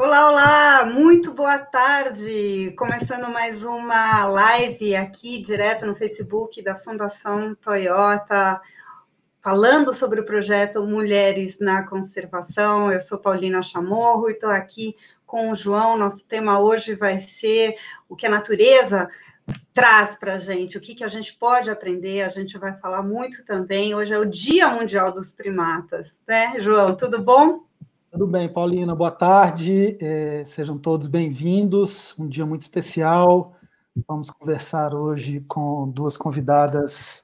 Olá, olá, muito boa tarde. Começando mais uma live aqui direto no Facebook da Fundação Toyota, falando sobre o projeto Mulheres na Conservação. Eu sou Paulina Chamorro e estou aqui com o João. Nosso tema hoje vai ser o que a natureza traz para a gente, o que, que a gente pode aprender. A gente vai falar muito também. Hoje é o Dia Mundial dos Primatas, né, João? Tudo bom? Tudo bem, Paulina, boa tarde, é, sejam todos bem-vindos, um dia muito especial. Vamos conversar hoje com duas convidadas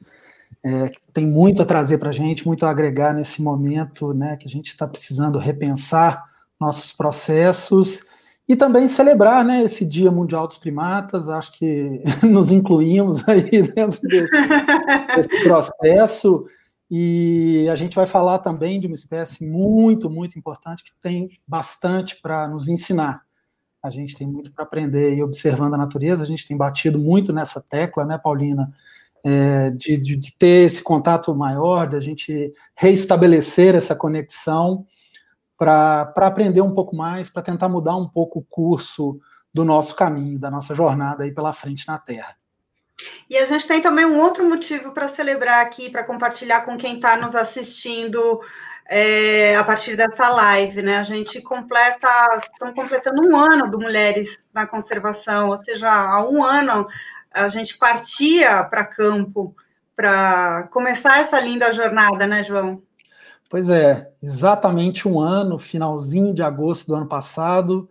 é, que têm muito a trazer para a gente, muito a agregar nesse momento, né, que a gente está precisando repensar nossos processos e também celebrar, né, esse Dia Mundial dos Primatas. Acho que nos incluímos aí dentro desse, desse processo. E a gente vai falar também de uma espécie muito, muito importante que tem bastante para nos ensinar. A gente tem muito para aprender e observando a natureza, a gente tem batido muito nessa tecla, né, Paulina? É, de, de, de, ter esse contato maior, de a gente reestabelecer essa conexão para aprender um pouco mais, para tentar mudar um pouco o curso do nosso caminho, da nossa jornada aí pela frente na Terra. E a gente tem também um outro motivo para celebrar aqui, para compartilhar com quem está nos assistindo é, a partir dessa live, né? A gente completa, estamos completando um ano do Mulheres na Conservação, ou seja, há um ano a gente partia para campo para começar essa linda jornada, né, João? Pois é, exatamente um ano, finalzinho de agosto do ano passado,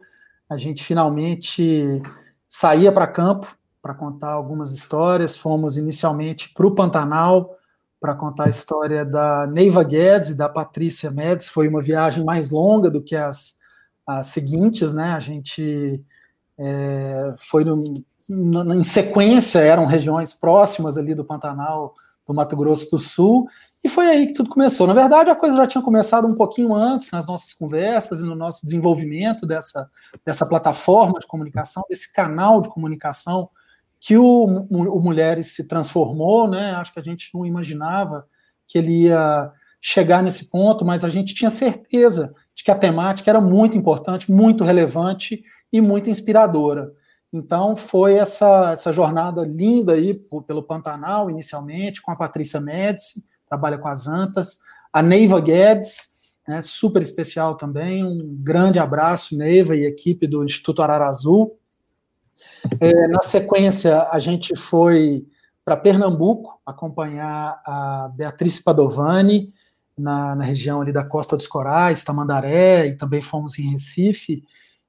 a gente finalmente saía para campo para contar algumas histórias. Fomos inicialmente para o Pantanal para contar a história da Neiva Guedes e da Patrícia Médici. Foi uma viagem mais longa do que as, as seguintes, né? A gente é, foi no, no, em sequência, eram regiões próximas ali do Pantanal, do Mato Grosso do Sul, e foi aí que tudo começou. Na verdade, a coisa já tinha começado um pouquinho antes, nas nossas conversas e no nosso desenvolvimento dessa, dessa plataforma de comunicação, desse canal de comunicação que o, o Mulheres se transformou, né? Acho que a gente não imaginava que ele ia chegar nesse ponto, mas a gente tinha certeza de que a temática era muito importante, muito relevante e muito inspiradora. Então foi essa, essa jornada linda aí pelo Pantanal, inicialmente, com a Patrícia Médici, trabalha com as Antas, a Neiva Guedes, né, super especial também, um grande abraço, Neiva e equipe do Instituto Arara Azul, é, na sequência, a gente foi para Pernambuco acompanhar a Beatriz Padovani na, na, região ali da Costa dos Corais, Tamandaré, e também fomos em Recife.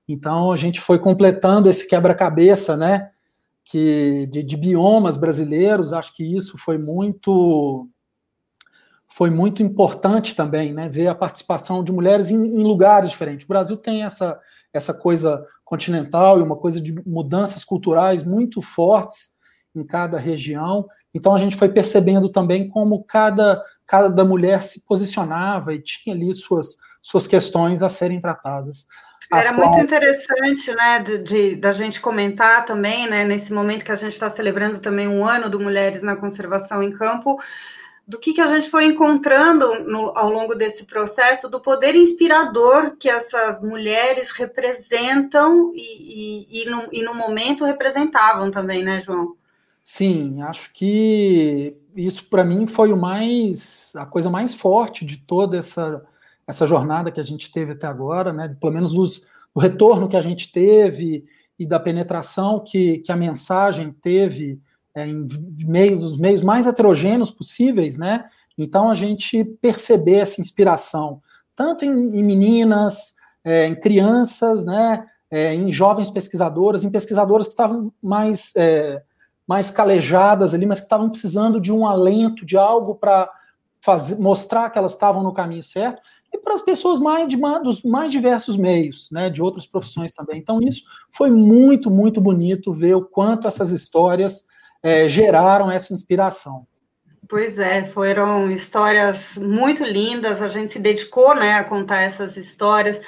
Então a gente foi completando esse quebra-cabeça, né? Que de, de, biomas brasileiros, acho que isso foi muito foi muito importante também, né? Ver a participação de mulheres em, em lugares diferentes. O Brasil tem essa essa coisa continental e uma coisa de mudanças culturais muito fortes em cada região. Então a gente foi percebendo também como cada cada mulher se posicionava e tinha ali suas suas questões a serem tratadas. Era muito interessante, né, de, de, da gente comentar também, né, nesse momento que a gente está celebrando também um ano do Mulheres na Conservação em Campo, do que, que a gente foi encontrando no, ao longo desse processo, do poder inspirador que essas mulheres representam e, e, e, no, e no momento representavam também, né, João? Sim, acho que isso para mim foi o mais a coisa mais forte de toda essa essa jornada que a gente teve até agora, né? Pelo menos dos, do retorno que a gente teve e da penetração que, que a mensagem teve é, em meios, os meios mais heterogêneos possíveis, né? Então a gente perceber essa inspiração, tanto em, em meninas, é, em crianças, né? É, em jovens pesquisadoras, em pesquisadoras que estavam mais, é, mais calejadas ali, mas que estavam precisando de um alento, de algo para mostrar que elas estavam no caminho certo, e para as pessoas mais de, dos mais diversos meios, né, de outras profissões também. Então, isso foi muito, muito bonito ver o quanto essas histórias é, geraram essa inspiração. Pois é, foram histórias muito lindas, a gente se dedicou né, a contar essas histórias,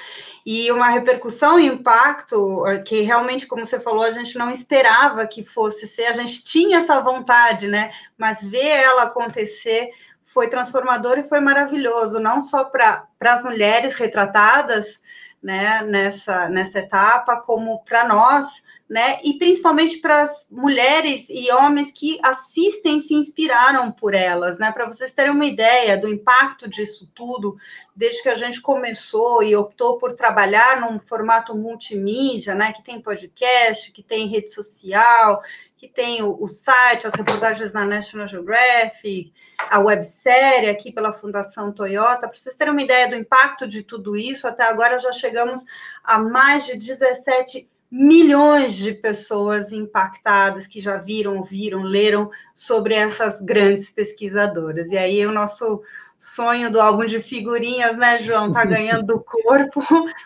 e uma repercussão e impacto que realmente, como você falou, a gente não esperava que fosse ser, a gente tinha essa vontade, né? Mas ver ela acontecer foi transformador e foi maravilhoso, não só para as mulheres retratadas, né, nessa, nessa etapa, como para nós, né? E principalmente para as mulheres e homens que assistem e se inspiraram por elas, né? Para vocês terem uma ideia do impacto disso tudo, desde que a gente começou e optou por trabalhar num formato multimídia, né? Que tem podcast, que tem rede social, que tem o, o site, as reportagens na National Geographic, a websérie aqui pela Fundação Toyota. Para vocês terem uma ideia do impacto de tudo isso, até agora já chegamos a mais de 17 milhões de pessoas impactadas que já viram, ouviram, leram sobre essas grandes pesquisadoras. E aí o nosso sonho do álbum de figurinhas, né, João, tá ganhando do corpo,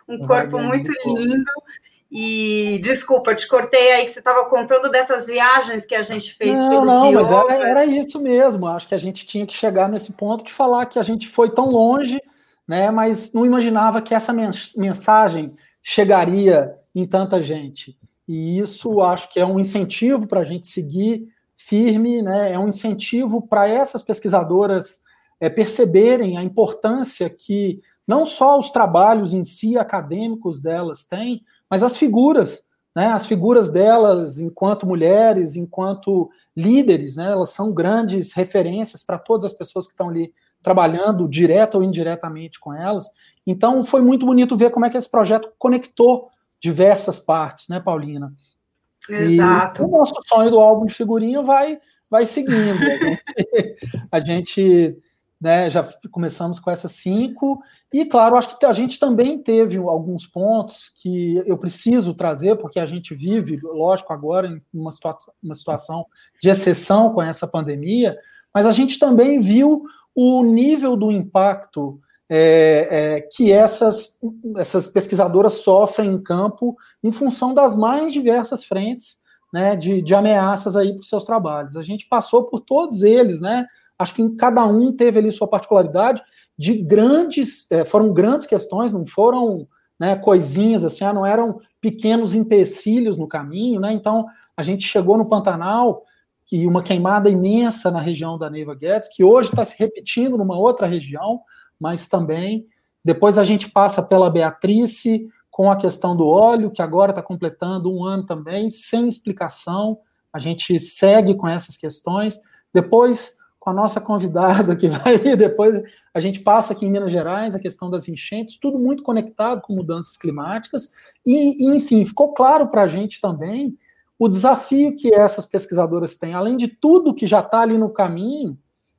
um corpo muito lindo. E desculpa, te cortei aí que você estava contando dessas viagens que a gente fez. Não, não, mas era, era, isso mesmo. Acho que a gente tinha que chegar nesse ponto de falar que a gente foi tão longe, né? Mas não imaginava que essa mensagem chegaria em tanta gente. E isso acho que é um incentivo para a gente seguir firme, né? é um incentivo para essas pesquisadoras é, perceberem a importância que não só os trabalhos em si acadêmicos delas têm, mas as figuras, né? as figuras delas enquanto mulheres, enquanto líderes, né? elas são grandes referências para todas as pessoas que estão ali trabalhando, direto ou indiretamente com elas. Então, foi muito bonito ver como é que esse projeto conectou diversas partes, né, Paulina? Exato. E o nosso sonho do álbum de figurinha vai, vai seguindo. A gente, a gente né, já começamos com essas cinco, e claro, acho que a gente também teve alguns pontos que eu preciso trazer, porque a gente vive, lógico, agora em uma, situa uma situação de exceção com essa pandemia, mas a gente também viu o nível do impacto é, é, que essas, essas pesquisadoras sofrem em campo em função das mais diversas frentes né, de, de ameaças aí para os seus trabalhos. A gente passou por todos eles, né? Acho que cada um teve ali sua particularidade de grandes, é, foram grandes questões, não foram né, coisinhas assim, ah, não eram pequenos empecilhos no caminho, né? Então a gente chegou no Pantanal e uma queimada imensa na região da Neiva Guedes, que hoje está se repetindo numa outra região, mas também depois a gente passa pela Beatrice com a questão do óleo, que agora está completando um ano também, sem explicação. A gente segue com essas questões. Depois, com a nossa convidada que vai ir, depois a gente passa aqui em Minas Gerais a questão das enchentes, tudo muito conectado com mudanças climáticas. E, enfim, ficou claro para a gente também o desafio que essas pesquisadoras têm, além de tudo que já está ali no caminho,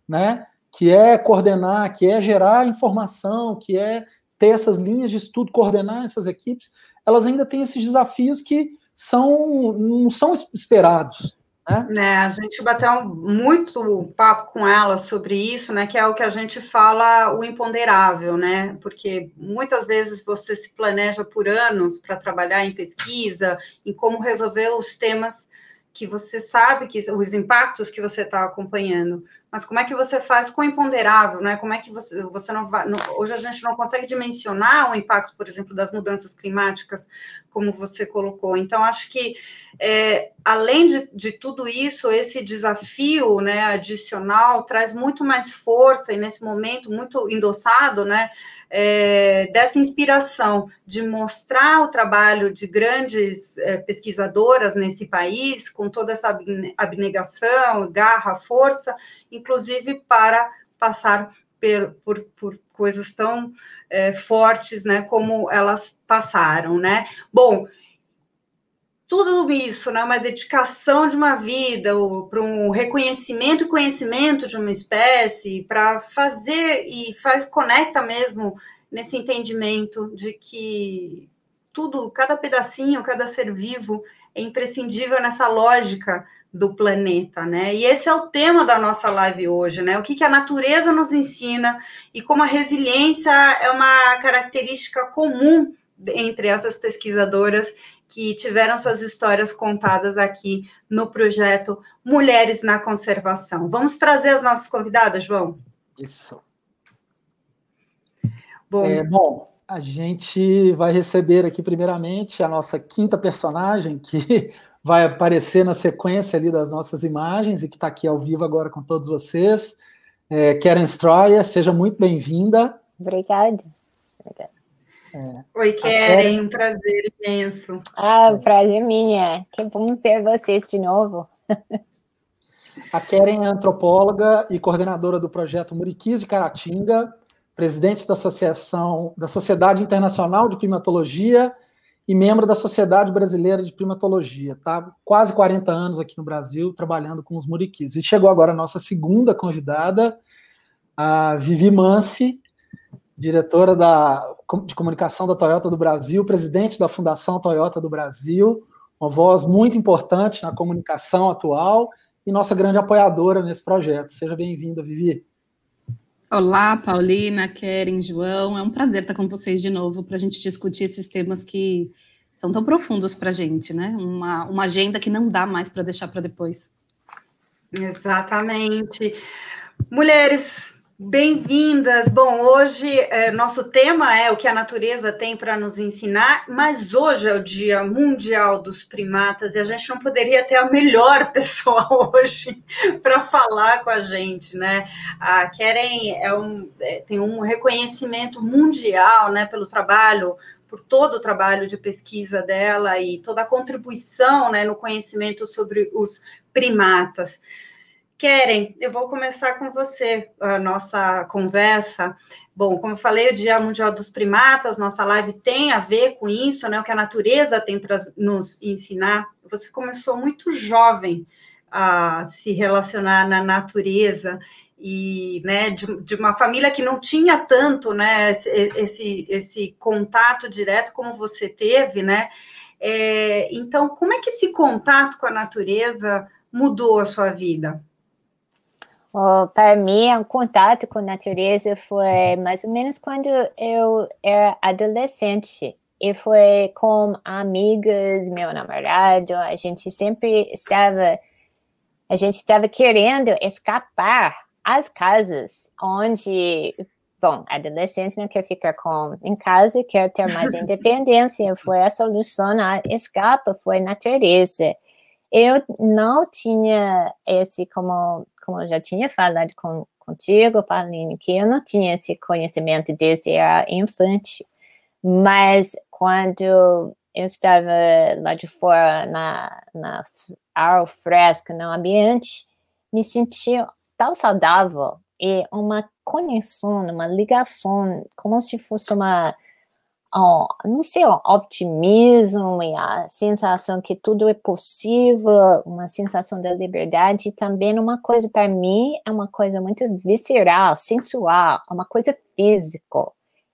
né? Que é coordenar, que é gerar informação, que é ter essas linhas de estudo, coordenar essas equipes, elas ainda têm esses desafios que são não são esperados. Né? né a gente bateu muito papo com ela sobre isso, né? Que é o que a gente fala o imponderável, né? Porque muitas vezes você se planeja por anos para trabalhar em pesquisa, em como resolver os temas que você sabe que os impactos que você está acompanhando, mas como é que você faz com o imponderável, né? Como é que você, você não vai. Não, hoje a gente não consegue dimensionar o impacto, por exemplo, das mudanças climáticas, como você colocou. Então, acho que, é, além de, de tudo isso, esse desafio né, adicional traz muito mais força, e nesse momento, muito endossado, né? É, dessa inspiração de mostrar o trabalho de grandes é, pesquisadoras nesse país, com toda essa abnegação, garra, força, inclusive para passar por, por, por coisas tão é, fortes, né, como elas passaram, né? Bom, tudo isso, né, uma dedicação de uma vida, para um reconhecimento e conhecimento de uma espécie, para fazer e faz conecta mesmo nesse entendimento de que tudo, cada pedacinho, cada ser vivo é imprescindível nessa lógica do planeta, né? E esse é o tema da nossa live hoje, né? O que, que a natureza nos ensina e como a resiliência é uma característica comum entre essas pesquisadoras que tiveram suas histórias contadas aqui no projeto Mulheres na Conservação. Vamos trazer as nossas convidadas, João? Isso. Bom, é, bom a gente vai receber aqui, primeiramente, a nossa quinta personagem, que vai aparecer na sequência ali das nossas imagens e que está aqui ao vivo agora com todos vocês. É, Karen Stroyer, seja muito bem-vinda. Obrigada. Obrigada. É. Oi, Keren, um prazer imenso. Ah, o prazer é minha. Que bom ver vocês de novo. A Keren é antropóloga e coordenadora do projeto Muriquis de Caratinga, presidente da Associação da Sociedade Internacional de Climatologia e membro da Sociedade Brasileira de Primatologia. Tá quase 40 anos aqui no Brasil trabalhando com os muriquis. E chegou agora a nossa segunda convidada, a Vivi Mansi, diretora da, de comunicação da Toyota do Brasil, presidente da Fundação Toyota do Brasil, uma voz muito importante na comunicação atual e nossa grande apoiadora nesse projeto. Seja bem-vinda, Vivi. Olá, Paulina, Keren, João. É um prazer estar com vocês de novo para a gente discutir esses temas que são tão profundos para a gente, né? Uma, uma agenda que não dá mais para deixar para depois. Exatamente. Mulheres, Bem-vindas! Bom, hoje é, nosso tema é o que a natureza tem para nos ensinar, mas hoje é o Dia Mundial dos Primatas e a gente não poderia ter a melhor pessoa hoje para falar com a gente, né? A Keren é um, é, tem um reconhecimento mundial né, pelo trabalho por todo o trabalho de pesquisa dela e toda a contribuição né, no conhecimento sobre os primatas. Querem, eu vou começar com você a nossa conversa. Bom, como eu falei, o Dia Mundial dos Primatas, nossa live tem a ver com isso, né? O que a natureza tem para nos ensinar. Você começou muito jovem a se relacionar na natureza e, né, de, de uma família que não tinha tanto, né, esse, esse, contato direto como você teve, né? É, então, como é que esse contato com a natureza mudou a sua vida? Oh, para mim, o contato com a natureza foi mais ou menos quando eu era adolescente. E foi com amigas, meu namorado, a gente sempre estava, a gente estava querendo escapar às casas onde, bom, adolescente não quer ficar com em casa, quer ter mais independência. Foi a solução, a escapa foi a natureza. Eu não tinha esse como como eu já tinha falado com, contigo, Pauline, que eu não tinha esse conhecimento desde a infante, mas quando eu estava lá de fora, na, na ar fresco, no ambiente, me sentia tão saudável e uma conexão, uma ligação, como se fosse uma oh, não sei, um optimismo e a sensação que tudo é possível, uma sensação da liberdade, e também uma coisa, para mim, é uma coisa muito visceral, sensual, é uma coisa física,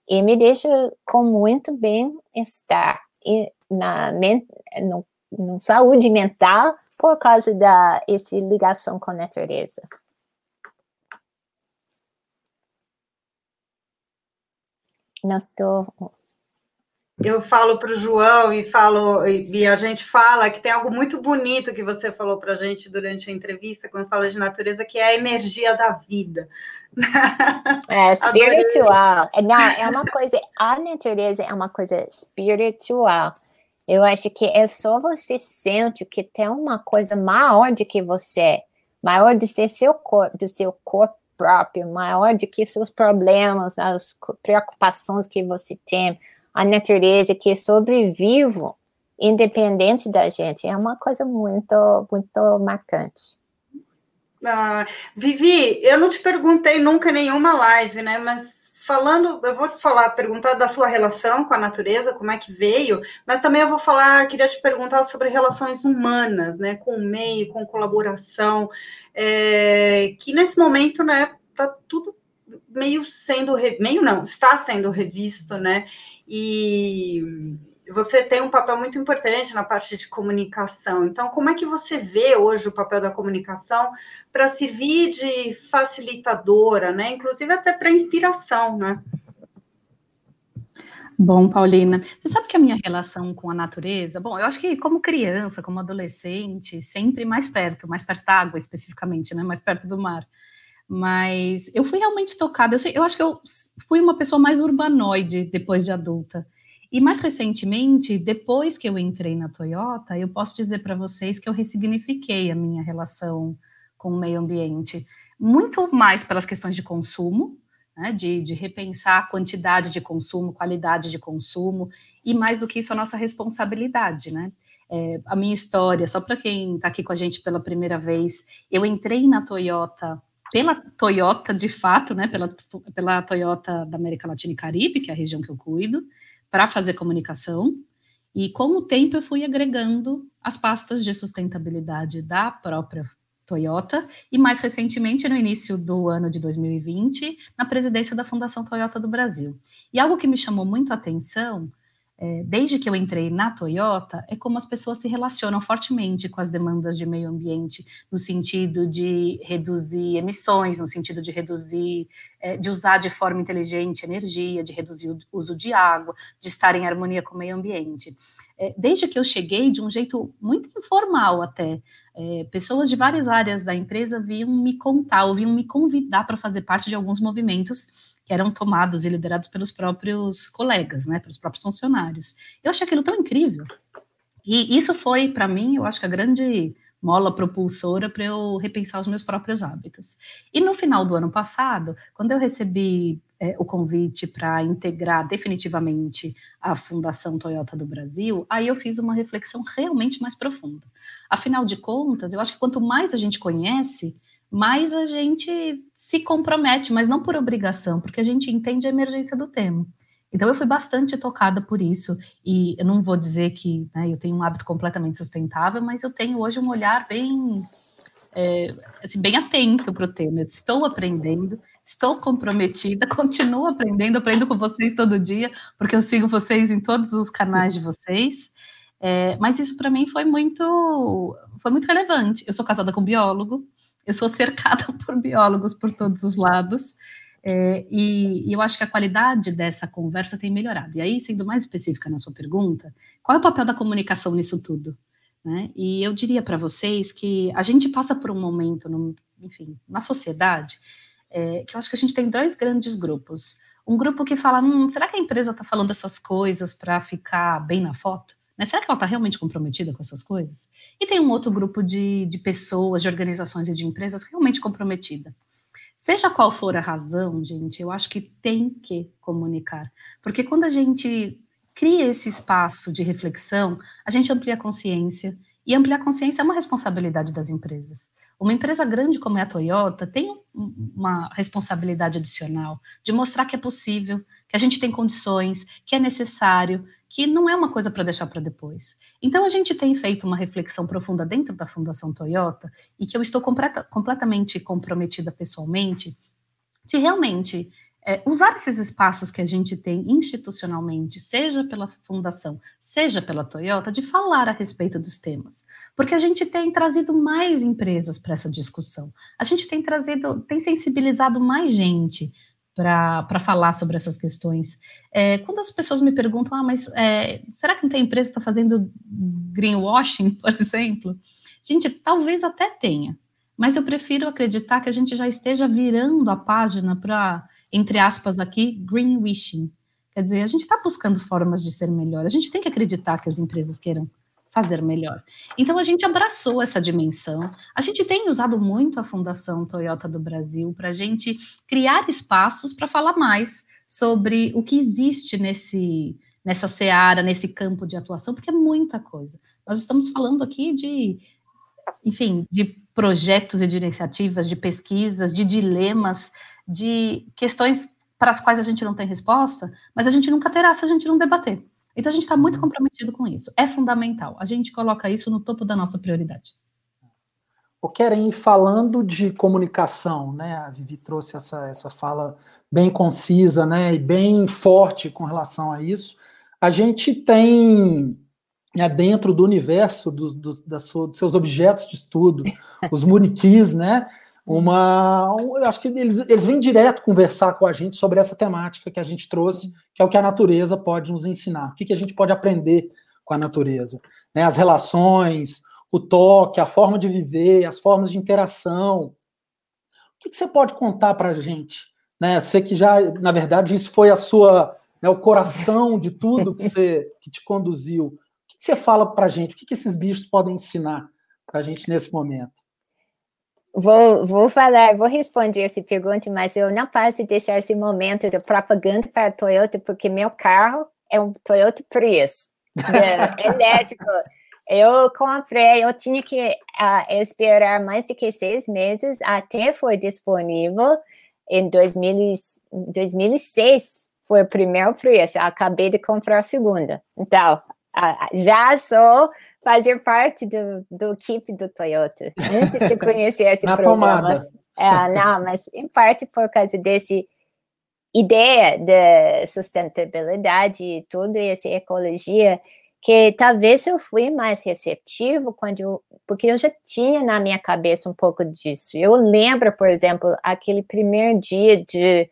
e me deixa com muito bem-estar e na no, no saúde mental por causa da essa ligação com a natureza. Não estou eu falo para o João e falo e a gente fala que tem algo muito bonito que você falou para a gente durante a entrevista quando fala de natureza que é a energia da vida. É espiritual. É, não, é uma coisa. A natureza é uma coisa espiritual. Eu acho que é só você sente que tem uma coisa maior do que você, maior do ser seu corpo, do seu corpo próprio, maior do que seus problemas, as preocupações que você tem a natureza que sobrevive independente da gente. É uma coisa muito, muito marcante. Ah, Vivi, eu não te perguntei nunca nenhuma live, né? Mas falando, eu vou te falar, perguntar da sua relação com a natureza, como é que veio, mas também eu vou falar, queria te perguntar sobre relações humanas, né? Com o meio, com colaboração, é, que nesse momento, né, tá tudo meio sendo, meio não, está sendo revisto, né? E você tem um papel muito importante na parte de comunicação. Então, como é que você vê hoje o papel da comunicação para servir de facilitadora, né? Inclusive até para inspiração, né? Bom, Paulina, você sabe que a minha relação com a natureza, bom, eu acho que como criança, como adolescente, sempre mais perto, mais perto da água especificamente, né? Mais perto do mar. Mas eu fui realmente tocada. Eu, sei, eu acho que eu fui uma pessoa mais urbanoide depois de adulta. E mais recentemente, depois que eu entrei na Toyota, eu posso dizer para vocês que eu ressignifiquei a minha relação com o meio ambiente. Muito mais pelas questões de consumo, né, de, de repensar a quantidade de consumo, qualidade de consumo, e mais do que isso, a nossa responsabilidade, né? É, a minha história, só para quem está aqui com a gente pela primeira vez, eu entrei na Toyota pela Toyota de fato, né, pela, pela Toyota da América Latina e Caribe, que é a região que eu cuido, para fazer comunicação. E com o tempo eu fui agregando as pastas de sustentabilidade da própria Toyota e mais recentemente no início do ano de 2020 na presidência da Fundação Toyota do Brasil. E algo que me chamou muito a atenção é, desde que eu entrei na Toyota, é como as pessoas se relacionam fortemente com as demandas de meio ambiente, no sentido de reduzir emissões, no sentido de reduzir, é, de usar de forma inteligente energia, de reduzir o uso de água, de estar em harmonia com o meio ambiente. É, desde que eu cheguei, de um jeito muito informal até, é, pessoas de várias áreas da empresa vinham me contar, ou vinham me convidar para fazer parte de alguns movimentos que eram tomados e liderados pelos próprios colegas, né, pelos próprios funcionários. Eu achei aquilo tão incrível. E isso foi, para mim, eu acho que a grande mola propulsora para eu repensar os meus próprios hábitos. E no final do ano passado, quando eu recebi é, o convite para integrar definitivamente a Fundação Toyota do Brasil, aí eu fiz uma reflexão realmente mais profunda. Afinal de contas, eu acho que quanto mais a gente conhece, mais a gente se compromete, mas não por obrigação, porque a gente entende a emergência do tema. Então eu fui bastante tocada por isso, e eu não vou dizer que né, eu tenho um hábito completamente sustentável, mas eu tenho hoje um olhar bem, é, assim, bem atento para o tema. Eu estou aprendendo, estou comprometida, continuo aprendendo, aprendo com vocês todo dia, porque eu sigo vocês em todos os canais de vocês. É, mas isso para mim foi muito, foi muito relevante. Eu sou casada com um biólogo, eu sou cercada por biólogos por todos os lados, é, e, e, eu acho que a qualidade dessa conversa tem melhorado. E aí, sendo mais específica na sua pergunta, qual é o papel da comunicação nisso tudo? Né? E eu diria para vocês que a gente passa por um momento, no, enfim, na sociedade, é, que eu acho que a gente tem dois grandes grupos. Um grupo que fala, hum, será que a empresa está falando essas coisas para ficar bem na foto? Né? Será que ela está realmente comprometida com essas coisas? E tem um outro grupo de, de pessoas, de organizações e de empresas realmente comprometida. Seja qual for a razão, gente, eu acho que tem que comunicar. Porque quando a gente cria esse espaço de reflexão, a gente amplia a consciência, e ampliar a consciência é uma responsabilidade das empresas. Uma empresa grande como é a Toyota tem uma responsabilidade adicional de mostrar que é possível, que a gente tem condições, que é necessário, que não é uma coisa para deixar para depois. Então, a gente tem feito uma reflexão profunda dentro da Fundação Toyota e que eu estou completa, completamente comprometida pessoalmente de realmente é, usar esses espaços que a gente tem institucionalmente, seja pela Fundação, seja pela Toyota, de falar a respeito dos temas. Porque a gente tem trazido mais empresas para essa discussão. A gente tem trazido, tem sensibilizado mais gente para falar sobre essas questões. É, quando as pessoas me perguntam, ah, mas é, será que não tem empresa que está fazendo greenwashing, por exemplo? Gente, talvez até tenha, mas eu prefiro acreditar que a gente já esteja virando a página para, entre aspas aqui, greenwashing. Quer dizer, a gente está buscando formas de ser melhor, a gente tem que acreditar que as empresas queiram fazer melhor. Então a gente abraçou essa dimensão. A gente tem usado muito a Fundação Toyota do Brasil para a gente criar espaços para falar mais sobre o que existe nesse nessa seara, nesse campo de atuação, porque é muita coisa. Nós estamos falando aqui de, enfim, de projetos e de iniciativas, de pesquisas, de dilemas, de questões para as quais a gente não tem resposta, mas a gente nunca terá se a gente não debater. Então a gente está muito uhum. comprometido com isso. É fundamental. A gente coloca isso no topo da nossa prioridade. O Keren, falando de comunicação, né? A Vivi trouxe essa, essa fala bem concisa, né? E bem forte com relação a isso. A gente tem dentro do universo do, do, da sua, dos seus objetos de estudo, os muniquis, né? uma. Um, eu acho que eles, eles vêm direto conversar com a gente sobre essa temática que a gente trouxe, que é o que a natureza pode nos ensinar. O que, que a gente pode aprender com a natureza? Né? As relações, o toque, a forma de viver, as formas de interação. O que, que você pode contar para a gente? Né? Você que já, na verdade, isso foi a sua, né, o coração de tudo que você que te conduziu. Que, você fala para a gente? O que, que esses bichos podem ensinar para a gente nesse momento? vou, vou falar, vou responder essa pergunta, mas eu não posso deixar esse momento de propaganda para a Toyota, porque meu carro é um Toyota Prius é, elétrico. Eu comprei, eu tinha que uh, esperar mais de que seis meses até foi disponível em 2000, 2006 foi o primeiro preço. Acabei de comprar a segunda. Então, já sou fazer parte do, do equipe do Toyota. Antes de conhecer esse programa. É, não, mas em parte por causa desse ideia de sustentabilidade e toda essa ecologia que talvez eu fui mais receptivo quando eu, porque eu já tinha na minha cabeça um pouco disso. Eu lembro, por exemplo, aquele primeiro dia de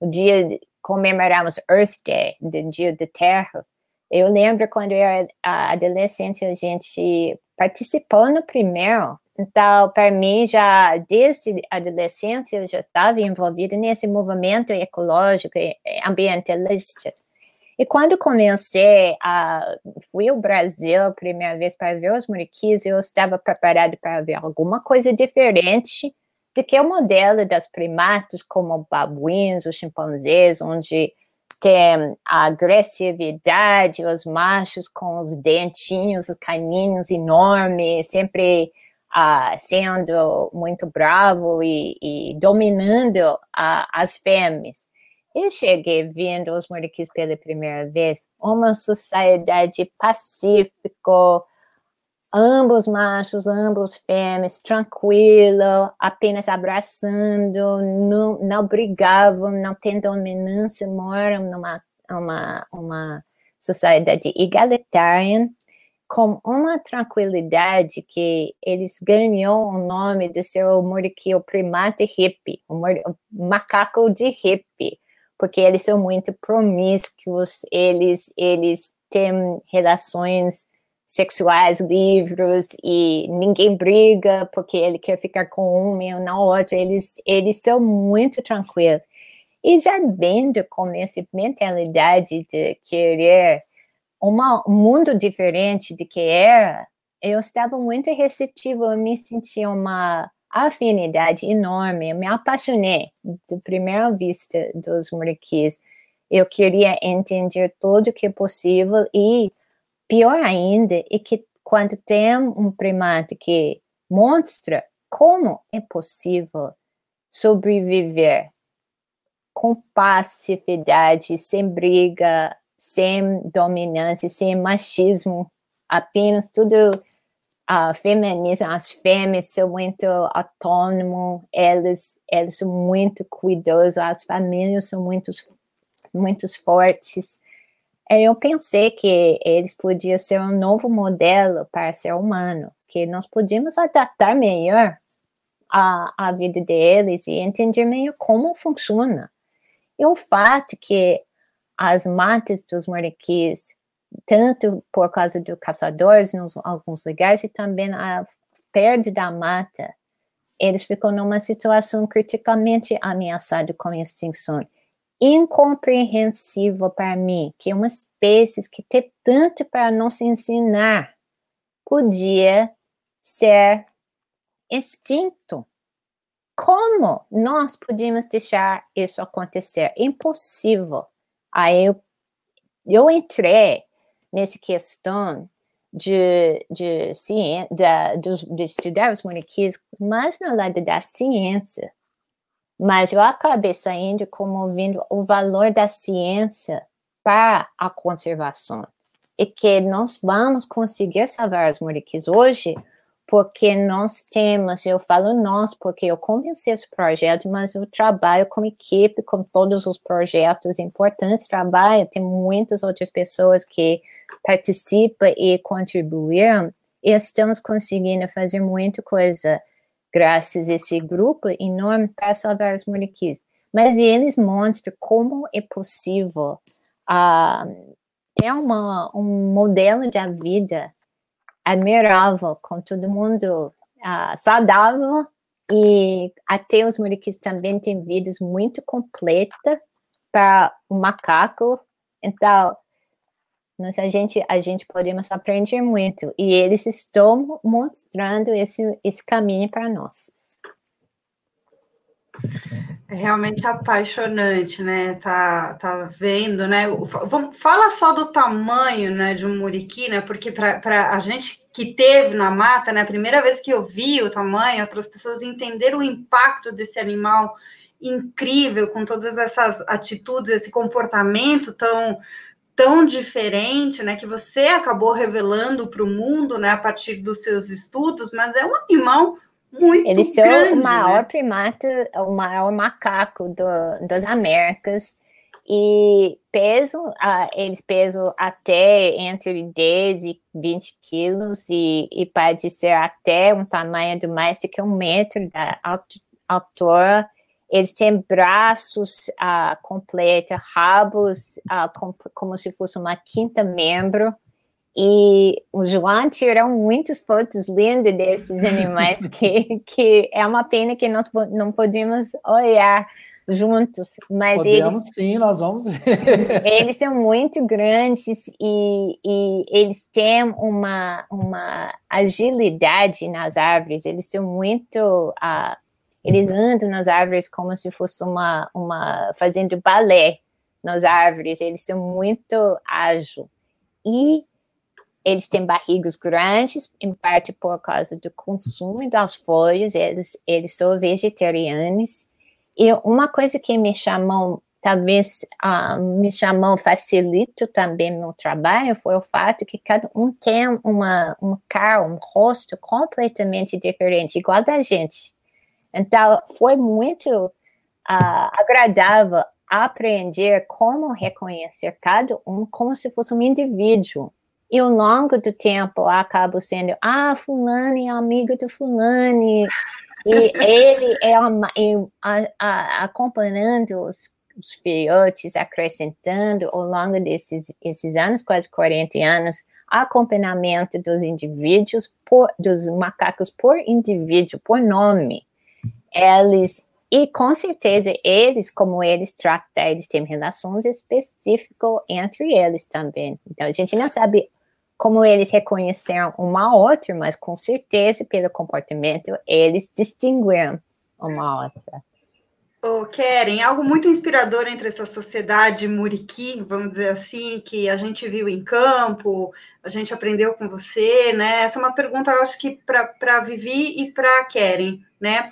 o dia comemoramos Earth Day, do Dia da Terra. Eu lembro quando eu era adolescente, a gente participou no primeiro. Então, para mim, já desde a adolescência, eu já estava envolvida nesse movimento ecológico e ambientalista. E quando comecei a fui ao Brasil a primeira vez para ver os muriquis, eu estava preparado para ver alguma coisa diferente do que o modelo das primatas como babuínos, os chimpanzés, onde tem a agressividade, os machos com os dentinhos, os caninhos enormes, sempre uh, sendo muito bravo e, e dominando uh, as fêmeas. Eu cheguei vendo os moriquis pela primeira vez, uma sociedade pacífica, ambos machos, ambos fêmeas, tranquilo, apenas abraçando, não, não brigavam, não têm dominância, moram numa uma, uma sociedade igualitária, com uma tranquilidade que eles ganhou o nome do seu moriqui, o primate hippie, o, o macaco de hippie porque eles são muito promíscuos, eles, eles têm relações sexuais livres e ninguém briga porque ele quer ficar com um e não outro, eles, eles são muito tranquilos. E já vendo com essa mentalidade de querer um mundo diferente de que era, eu estava muito receptivo, eu me sentia uma afinidade enorme. Eu me apaixonei de primeira vista dos muriquis. Eu queria entender tudo que é possível e pior ainda é que quando tem um primate que mostra como é possível sobreviver com passividade, sem briga, sem dominância, sem machismo, apenas tudo feminismo, as fêmeas são muito autônomas, elas, elas são muito cuidosas, as famílias são muito, muito fortes. Eu pensei que eles podiam ser um novo modelo para ser humano, que nós podíamos adaptar melhor a, a vida deles e entender melhor como funciona. E o fato que as matas dos mariquis tanto por causa dos caçadores em alguns lugares e também a perda da mata, eles ficam numa situação criticamente ameaçada com extinção. Incompreensível para mim que uma espécie que tem tanto para nos ensinar podia ser extinto. Como nós podíamos deixar isso acontecer? Impossível. Aí eu, eu entrei nessa questão de, de, ciência, de, de estudar os monarquias mais no lado da ciência, mas eu acabei saindo como vendo o valor da ciência para a conservação. E que nós vamos conseguir salvar as monarquias hoje porque nós temos, eu falo nós, porque eu comecei esse projeto, mas eu trabalho com equipe, com todos os projetos importantes, trabalho, tem muitas outras pessoas que participam e contribuíram, e estamos conseguindo fazer muita coisa graças a esse grupo enorme para salvar os muriquis. Mas eles mostram como é possível uh, ter uma, um modelo de vida admirável, com todo mundo uh, saudável e até os muriquis também têm vidas muito completas para o macaco. Então, nós, a gente a gente podemos aprender muito e eles estão mostrando esse esse caminho para nós. É realmente apaixonante, né? Tá, tá vendo, né? Fala só do tamanho, né, de um muriqui, né? Porque para a gente que teve na mata, né? A primeira vez que eu vi o tamanho, para as pessoas entenderem o impacto desse animal incrível, com todas essas atitudes, esse comportamento tão tão diferente, né, que você acabou revelando para o mundo, né, a partir dos seus estudos, mas é um animal muito Eles são grande, o maior né? primata, o maior macaco do, das Américas. E peso, uh, eles pesam até entre 10 e 20 quilos e, e pode ser até um tamanho de mais do que um metro da altura. Eles têm braços uh, completos, rabos uh, com, como se fosse uma quinta membro. E o João tirou muitas fotos lindas desses animais que, que é uma pena que nós não podemos olhar juntos, mas Podemos, eles sim, nós vamos eles são muito grandes e, e, eles têm uma, uma agilidade nas árvores, eles são muito uh, eles andam nas árvores como se fosse uma, uma fazendo balé nas árvores, eles são muito ágeis e eles têm barrigos grandes, em parte por causa do consumo das folhas, eles, eles são vegetarianos. E uma coisa que me chamou, talvez uh, me chamou, facilita também meu trabalho, foi o fato que cada um tem uma, um cara, um rosto completamente diferente, igual da gente. Então, foi muito uh, agradável aprender como reconhecer cada um como se fosse um indivíduo. E ao longo do tempo, eu acabo sendo, ah, fulano é amigo do fulano, e ele é uma, a, a, acompanhando os, os filhotes, acrescentando ao longo desses esses anos, quase 40 anos, acompanhamento dos indivíduos, por, dos macacos por indivíduo, por nome. Eles e com certeza eles, como eles tratam, eles têm relações específicas entre eles também. Então a gente não sabe como eles reconheceram uma outra, mas com certeza, pelo comportamento, eles distinguiram uma outra. Oh, Keren, algo muito inspirador entre essa sociedade muriqui, vamos dizer assim, que a gente viu em campo, a gente aprendeu com você, né? Essa é uma pergunta, eu acho que para Vivi e para Keren, né?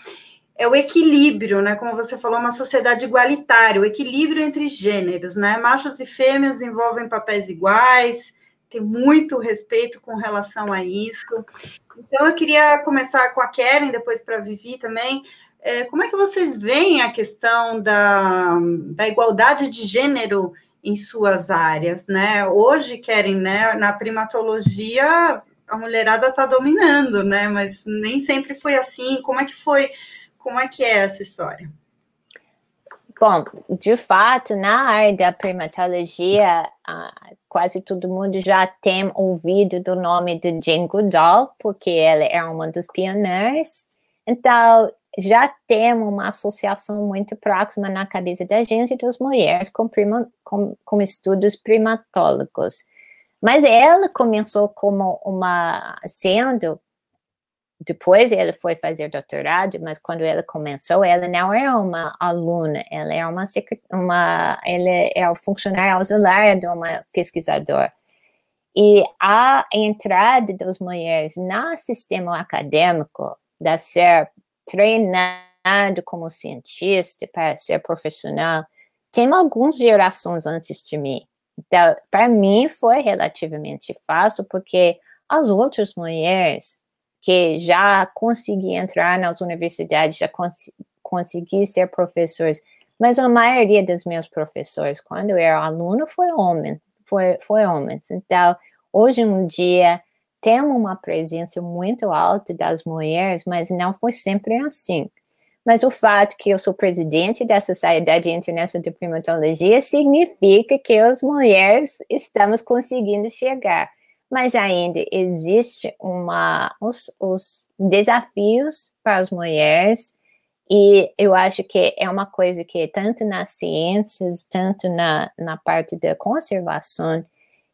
É o equilíbrio, né? Como você falou, uma sociedade igualitária, o equilíbrio entre gêneros, né? Machos e fêmeas envolvem papéis iguais, tem muito respeito com relação a isso. Então, eu queria começar com a Karen, depois para a Vivi também. É, como é que vocês veem a questão da, da igualdade de gênero em suas áreas, né? Hoje, Karen, né, na primatologia, a mulherada está dominando, né? Mas nem sempre foi assim. Como é que foi? Como é que é essa história? Bom, de fato, na área da primatologia, uh, quase todo mundo já tem ouvido do nome de Jane Goodall, porque ela é uma dos pioneiros. Então, já temos uma associação muito próxima na cabeça da gente das mulheres com, prima, com, com estudos primatólogos. Mas ela começou como uma sendo depois ela foi fazer doutorado, mas quando ela começou, ela não é uma aluna, ela é uma, uma ela é o funcionário auxiliar de uma pesquisadora. E a entrada das mulheres no sistema acadêmico, de ser treinado como cientista para ser profissional, tem algumas gerações antes de mim. Então, para mim foi relativamente fácil, porque as outras mulheres que já consegui entrar nas universidades, já cons consegui ser professores, mas a maioria dos meus professores, quando eu era aluno, foi homem, foi, foi homens. Então, hoje em dia, temos uma presença muito alta das mulheres, mas não foi sempre assim. Mas o fato que eu sou presidente da Sociedade Internacional de Primatologia significa que as mulheres estamos conseguindo chegar mas ainda existe uma os, os desafios para as mulheres e eu acho que é uma coisa que tanto nas ciências, tanto na, na parte da conservação,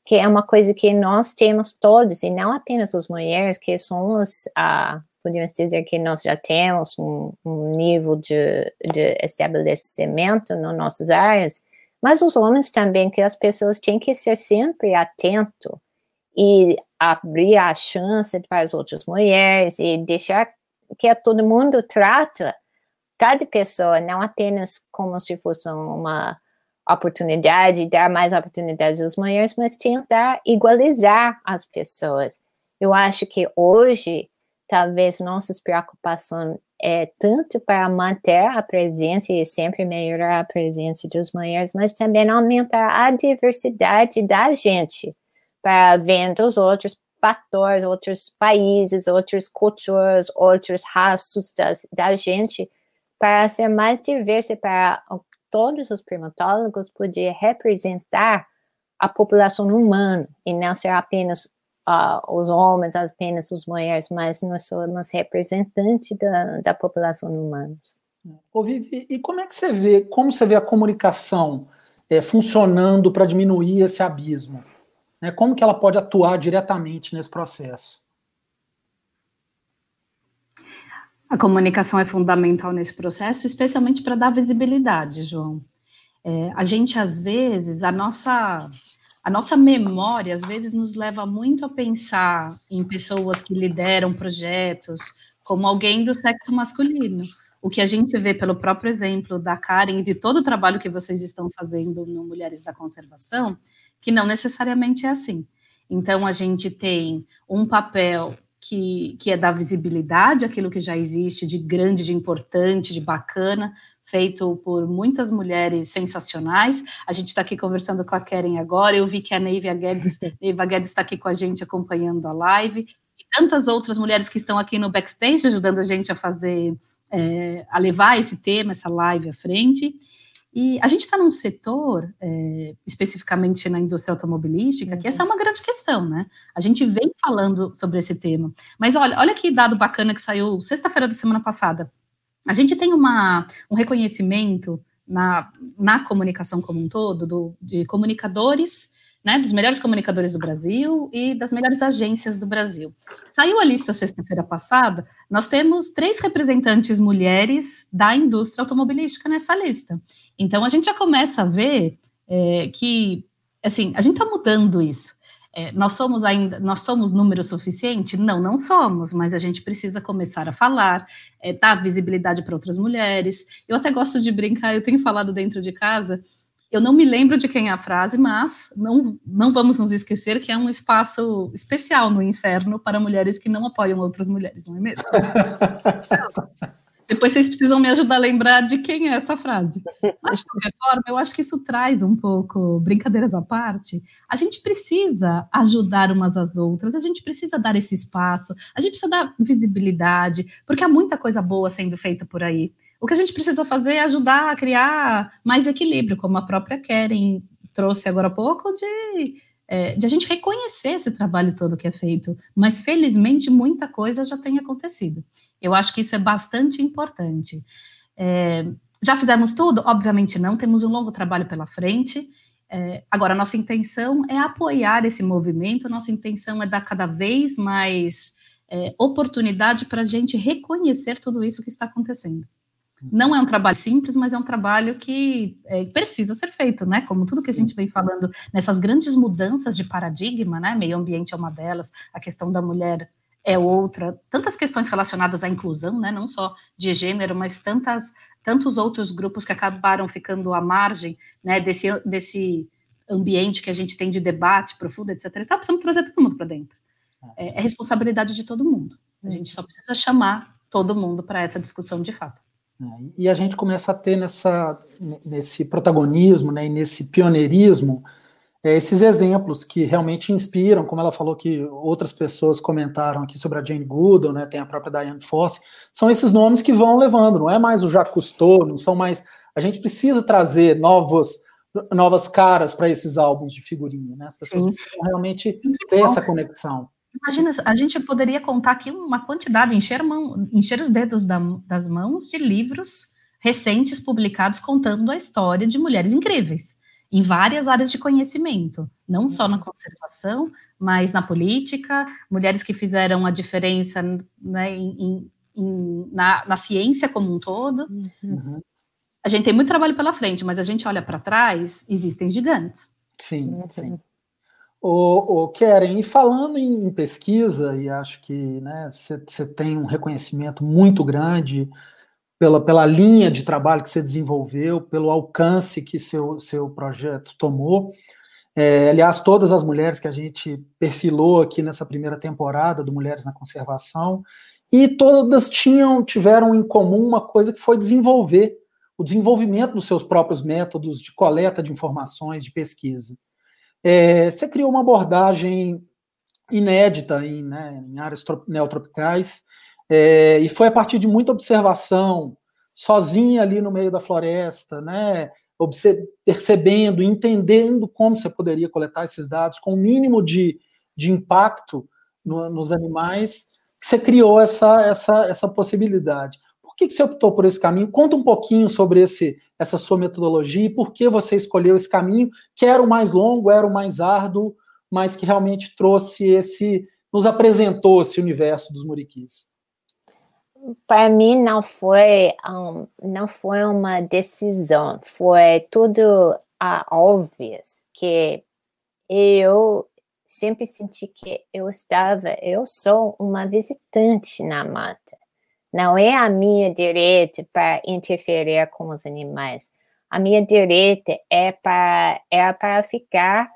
que é uma coisa que nós temos todos, e não apenas as mulheres, que somos, ah, podemos dizer que nós já temos um, um nível de, de estabelecimento nas nossas áreas, mas os homens também, que as pessoas têm que ser sempre atento e abrir a chance para as outras mulheres e deixar que todo mundo trata cada pessoa, não apenas como se fosse uma oportunidade, dar mais oportunidades às mulheres, mas tentar igualizar as pessoas. Eu acho que hoje, talvez nossas preocupações é tanto para manter a presença e sempre melhorar a presença das mulheres, mas também aumentar a diversidade da gente, para ver os outros fatores, outros países, outras culturas, outros raças das, da gente, para ser mais diversa, para todos os primatólogos poder representar a população humana e não ser apenas uh, os homens, apenas as mulheres, mas nós somos representantes da, da população humana. Ô, Vivi, e como é que você vê, como você vê a comunicação é, funcionando para diminuir esse abismo? Né? Como que ela pode atuar diretamente nesse processo? A comunicação é fundamental nesse processo, especialmente para dar visibilidade, João. É, a gente, às vezes, a nossa, a nossa memória, às vezes, nos leva muito a pensar em pessoas que lideram projetos como alguém do sexo masculino. O que a gente vê pelo próprio exemplo da Karen e de todo o trabalho que vocês estão fazendo no Mulheres da Conservação, que não necessariamente é assim. Então, a gente tem um papel que, que é dar visibilidade àquilo que já existe de grande, de importante, de bacana, feito por muitas mulheres sensacionais. A gente está aqui conversando com a Karen agora, eu vi que a Neiva Guedes, Neiva Guedes está aqui com a gente acompanhando a live, e tantas outras mulheres que estão aqui no backstage ajudando a gente a fazer, é, a levar esse tema, essa live à frente. E a gente está num setor, é, especificamente na indústria automobilística, que essa é uma grande questão, né? A gente vem falando sobre esse tema. Mas olha, olha que dado bacana que saiu sexta-feira da semana passada. A gente tem uma, um reconhecimento na, na comunicação como um todo, do, de comunicadores né, dos melhores comunicadores do Brasil e das melhores agências do Brasil. Saiu a lista sexta-feira passada, nós temos três representantes mulheres da indústria automobilística nessa lista. Então a gente já começa a ver é, que, assim, a gente está mudando isso. É, nós somos ainda, nós somos número suficiente? Não, não somos, mas a gente precisa começar a falar, é, dar visibilidade para outras mulheres. Eu até gosto de brincar, eu tenho falado dentro de casa eu não me lembro de quem é a frase, mas não, não vamos nos esquecer que é um espaço especial no inferno para mulheres que não apoiam outras mulheres, não é mesmo? Depois vocês precisam me ajudar a lembrar de quem é essa frase. Mas, de qualquer forma, eu acho que isso traz um pouco, brincadeiras à parte, a gente precisa ajudar umas às outras, a gente precisa dar esse espaço, a gente precisa dar visibilidade, porque há muita coisa boa sendo feita por aí. O que a gente precisa fazer é ajudar a criar mais equilíbrio, como a própria Keren trouxe agora há pouco, de, é, de a gente reconhecer esse trabalho todo que é feito. Mas, felizmente, muita coisa já tem acontecido. Eu acho que isso é bastante importante. É, já fizemos tudo? Obviamente não, temos um longo trabalho pela frente. É, agora, nossa intenção é apoiar esse movimento, nossa intenção é dar cada vez mais é, oportunidade para a gente reconhecer tudo isso que está acontecendo. Não é um trabalho simples, mas é um trabalho que é, precisa ser feito, né? Como tudo que a gente vem falando nessas grandes mudanças de paradigma, né? Meio ambiente é uma delas, a questão da mulher é outra, tantas questões relacionadas à inclusão, né? Não só de gênero, mas tantas, tantos outros grupos que acabaram ficando à margem, né? Desse, desse ambiente que a gente tem de debate profundo, etc. Então, precisamos trazer todo mundo para dentro. É, é responsabilidade de todo mundo. A gente só precisa chamar todo mundo para essa discussão de fato. Né? E a gente começa a ter nessa, nesse protagonismo, né, e nesse pioneirismo, é, esses exemplos que realmente inspiram, como ela falou que outras pessoas comentaram aqui sobre a Jane Goodall, né, tem a própria Diane Fosse, são esses nomes que vão levando, não é mais o Jacques Cousteau, não são mais... A gente precisa trazer novos, novas caras para esses álbuns de figurinha, né? As pessoas Sim. precisam realmente ter essa conexão. Imagina, a gente poderia contar aqui uma quantidade, encher, mão, encher os dedos da, das mãos de livros recentes publicados contando a história de mulheres incríveis. em várias áreas de conhecimento, não só na conservação, mas na política, mulheres que fizeram a diferença né, em, em, na, na, ciência como um todo. Uhum. A gente tem muito trabalho pela frente, mas a gente olha para trás, existem gigantes. Sim, uhum. sim. O, o Keren, e falando em pesquisa, e acho que você né, tem um reconhecimento muito grande pela, pela linha de trabalho que você desenvolveu, pelo alcance que seu, seu projeto tomou. É, aliás, todas as mulheres que a gente perfilou aqui nessa primeira temporada do Mulheres na Conservação, e todas tinham tiveram em comum uma coisa que foi desenvolver o desenvolvimento dos seus próprios métodos de coleta de informações, de pesquisa. É, você criou uma abordagem inédita em, né, em áreas neotropicais, é, e foi a partir de muita observação, sozinha ali no meio da floresta, né, percebendo, entendendo como você poderia coletar esses dados com o mínimo de, de impacto no, nos animais, que você criou essa, essa, essa possibilidade. Que, que você optou por esse caminho? Conta um pouquinho sobre esse, essa sua metodologia e por que você escolheu esse caminho, que era o mais longo, era o mais árduo, mas que realmente trouxe esse, nos apresentou esse universo dos muriquis para mim não foi um, não foi uma decisão, foi tudo óbvio que eu sempre senti que eu estava, eu sou uma visitante na mata. Não é a minha direita para interferir com os animais. A minha direita é para é para ficar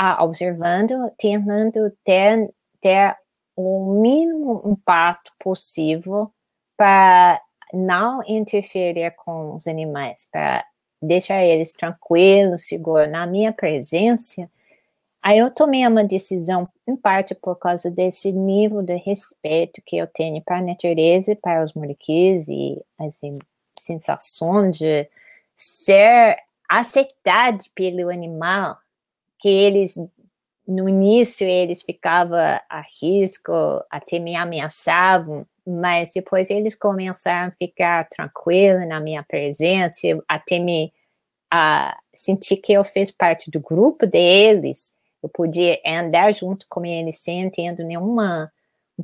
uh, observando, tentando ter, ter o mínimo impacto possível para não interferir com os animais, para deixar eles tranquilos, seguros na minha presença, aí eu tomei uma decisão, em parte por causa desse nível de respeito que eu tenho para a natureza, para os muriquis e assim, sensação de ser aceitado pelo animal, que eles no início eles ficavam a risco, até me ameaçavam, mas depois eles começaram a ficar tranquilos na minha presença, até me uh, sentir que eu fiz parte do grupo deles, eu podia andar junto com eles sem tendo nenhum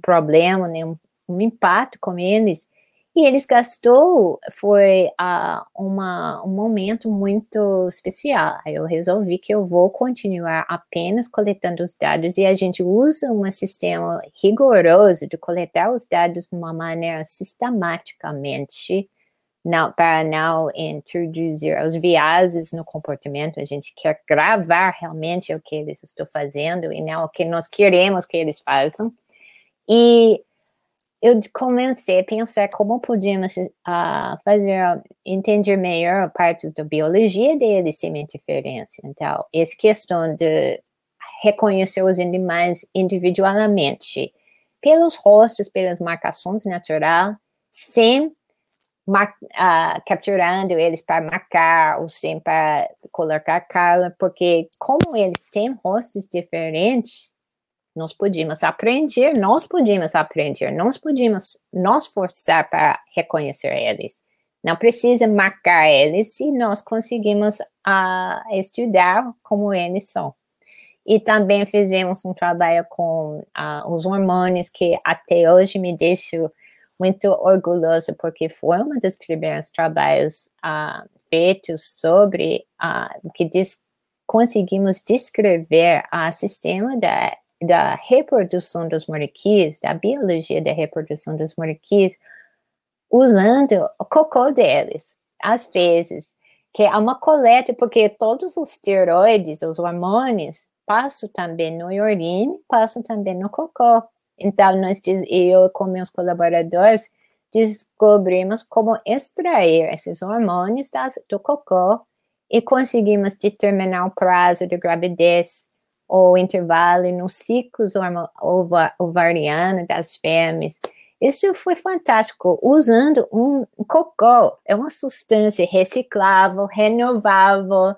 problema, nenhum um impacto com eles. E eles gastou, foi uh, uma, um momento muito especial. Eu resolvi que eu vou continuar apenas coletando os dados e a gente usa um sistema rigoroso de coletar os dados de uma maneira sistematicamente, para não introduzir os viases no comportamento. A gente quer gravar realmente o que eles estão fazendo e não o que nós queremos que eles façam. E eu comecei a pensar como podíamos uh, fazer, entender melhor partes da biologia deles sem interferência. Então, essa questão de reconhecer os animais individualmente, pelos rostos, pelas marcações naturais, sem uh, capturando eles para marcar ou sem para colocar cara, porque como eles têm rostos diferentes, nós podíamos aprender, nós podíamos aprender, nós podíamos nos forçar para reconhecer eles. Não precisa marcar eles se nós conseguimos uh, estudar como eles são. E também fizemos um trabalho com uh, os hormônios que até hoje me deixa muito orgulhoso porque foi um dos primeiros trabalhos uh, feitos sobre uh, que diz, conseguimos descrever o sistema da da reprodução dos moriquis, da biologia da reprodução dos moriquis, usando o cocô deles, às vezes, que é uma coleta, porque todos os esteroides, os hormônios, passam também no urina, passam também no cocô. Então, nós, eu com meus colaboradores, descobrimos como extrair esses hormônios do cocô e conseguimos determinar o prazo de gravidez o intervalo nos ciclos ovarianos das fêmeas. Isso foi fantástico, usando um cocô, é uma substância reciclável, renovável,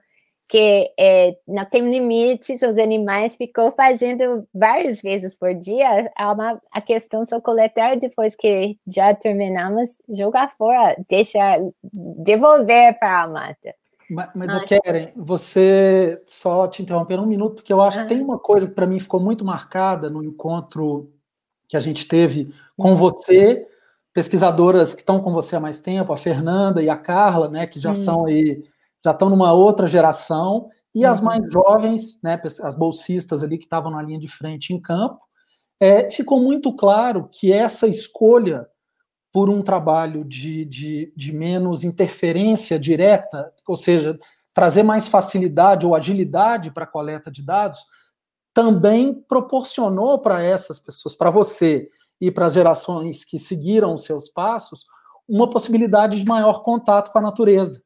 que é, não tem limites, os animais ficam fazendo várias vezes por dia, é uma, a questão só coletar depois que já terminamos, jogar fora, deixar, devolver para a mata. Mas, mas eu quero, você só te interromper um minuto, porque eu acho que tem uma coisa que para mim ficou muito marcada no encontro que a gente teve com você, pesquisadoras que estão com você há mais tempo, a Fernanda e a Carla, né, que já hum. são aí, já estão numa outra geração, e as mais uhum. jovens, né, as bolsistas ali que estavam na linha de frente em campo, é, ficou muito claro que essa escolha por um trabalho de, de, de menos interferência direta, ou seja, trazer mais facilidade ou agilidade para a coleta de dados, também proporcionou para essas pessoas, para você e para as gerações que seguiram os seus passos, uma possibilidade de maior contato com a natureza.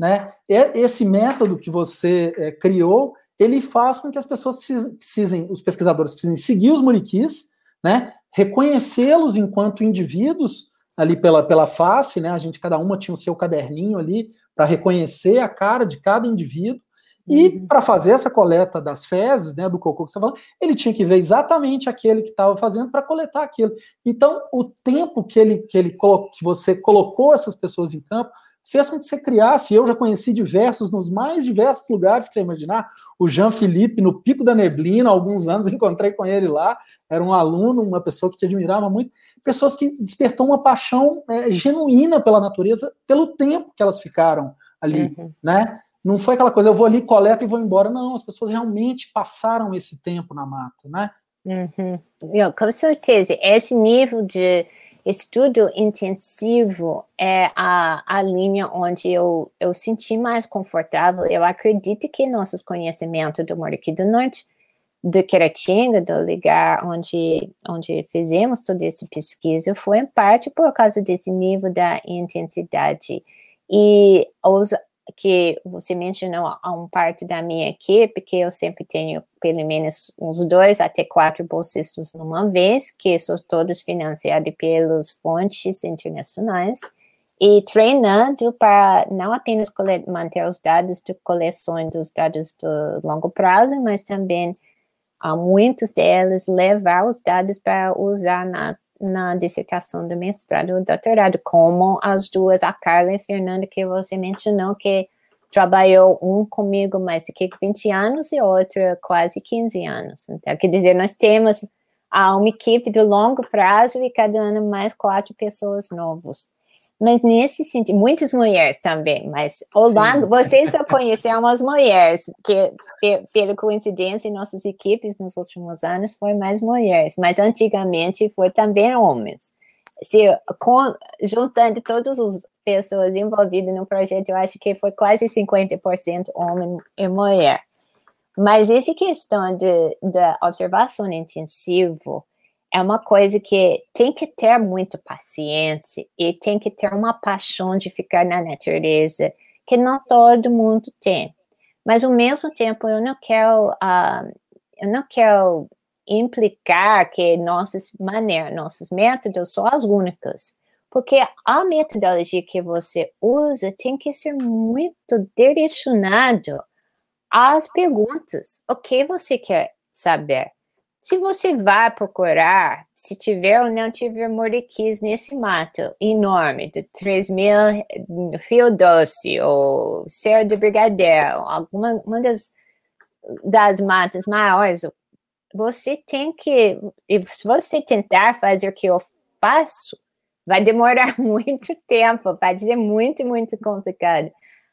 Né? Esse método que você é, criou, ele faz com que as pessoas precisem, precisem, os pesquisadores precisem seguir os muriquis, né? reconhecê-los enquanto indivíduos ali pela, pela face, né? A gente, cada uma tinha o seu caderninho ali para reconhecer a cara de cada indivíduo. E uhum. para fazer essa coleta das fezes, né, do cocô que você está falando, ele tinha que ver exatamente aquele que estava fazendo para coletar aquilo. Então, o tempo que ele, que ele que você colocou essas pessoas em campo fez com que você criasse. Eu já conheci diversos, nos mais diversos lugares que você imaginar. O Jean Philippe, no Pico da Neblina, há alguns anos, encontrei com ele lá. Era um aluno, uma pessoa que te admirava muito. Pessoas que despertou uma paixão é, genuína pela natureza, pelo tempo que elas ficaram ali, uhum. né? Não foi aquela coisa, eu vou ali, coleta e vou embora. Não, as pessoas realmente passaram esse tempo na mata, né? Uhum. Eu, com certeza. Esse nível de estudo intensivo é a, a linha onde eu, eu senti mais confortável. Eu acredito que nossos conhecimentos do Moriqui do Norte, do Queratinga, do lugar onde, onde fizemos toda essa pesquisa, foi em parte por causa desse nível da intensidade. E os, que você mencionou a um parte da minha equipe, que eu sempre tenho pelo menos uns dois até quatro bolsistas numa vez, que são todos financiados pelas fontes internacionais, e treinando para não apenas manter os dados de coleção dos dados do longo prazo, mas também a muitos deles levar os dados para usar na na dissertação do mestrado e doutorado, como as duas, a Carla e a Fernanda, que você mencionou, que trabalhou um comigo mais do que 20 anos e outra quase 15 anos. Então, quer dizer, nós temos uma equipe de longo prazo e cada ano mais quatro pessoas novas. Mas nesse sentido, muitas mulheres também, mas Orlando, vocês só conheceram umas mulheres, que pela coincidência, em nossas equipes nos últimos anos foi mais mulheres, mas antigamente foi também homens. Se, com, juntando todas as pessoas envolvidas no projeto, eu acho que foi quase 50% homem e mulher. Mas essa questão de observação intensiva, é uma coisa que tem que ter muita paciência e tem que ter uma paixão de ficar na natureza, que não todo mundo tem. Mas ao mesmo tempo, eu não quero, uh, eu não quero implicar que nossas maneiras, nossos métodos são as únicas, porque a metodologia que você usa tem que ser muito direcionado às perguntas. O que você quer saber? Se você vai procurar, se tiver ou não tiver moriquis nesse mato enorme, de 3 mil Rio Doce ou Serra do Brigadeiro, alguma uma das, das matas maiores, você tem que, se você tentar fazer o que eu faço, vai demorar muito tempo, vai ser muito, muito complicado.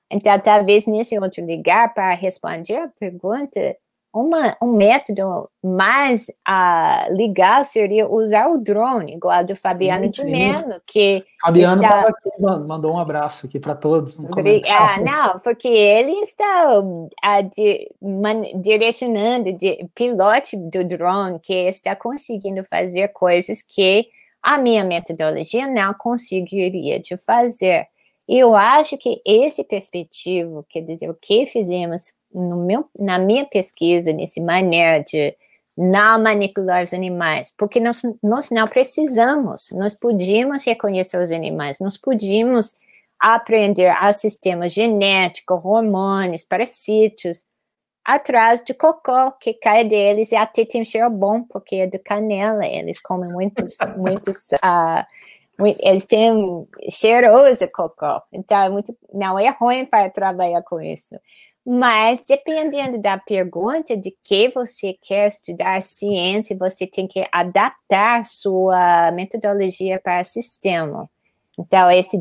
Então, talvez nesse outro lugar, para responder a pergunta, uma, um método mais uh, legal seria usar o drone, igual do Fabiano sim, de Melo, que Fabiano está... aqui, mandou um abraço aqui para todos. ah, não, porque ele está uh, di, man, direcionando, de, pilote do drone, que está conseguindo fazer coisas que a minha metodologia não conseguiria de fazer. Eu acho que esse perspectivo, quer dizer, o que fizemos no meu, na minha pesquisa, nesse maneira de não manipular os animais, porque nós, nós não precisamos, nós podíamos reconhecer os animais, nós podíamos aprender a sistemas genéticos, hormônios, parasitos, atrás de cocô que cai deles e até tem cheiro bom, porque é de canela, eles comem muitos, muitos, uh, eles têm cheiroso cocô, então é muito, não é ruim para trabalhar com isso. Mas dependendo da pergunta de que você quer estudar ciência, você tem que adaptar sua metodologia para o sistema. Então, esse,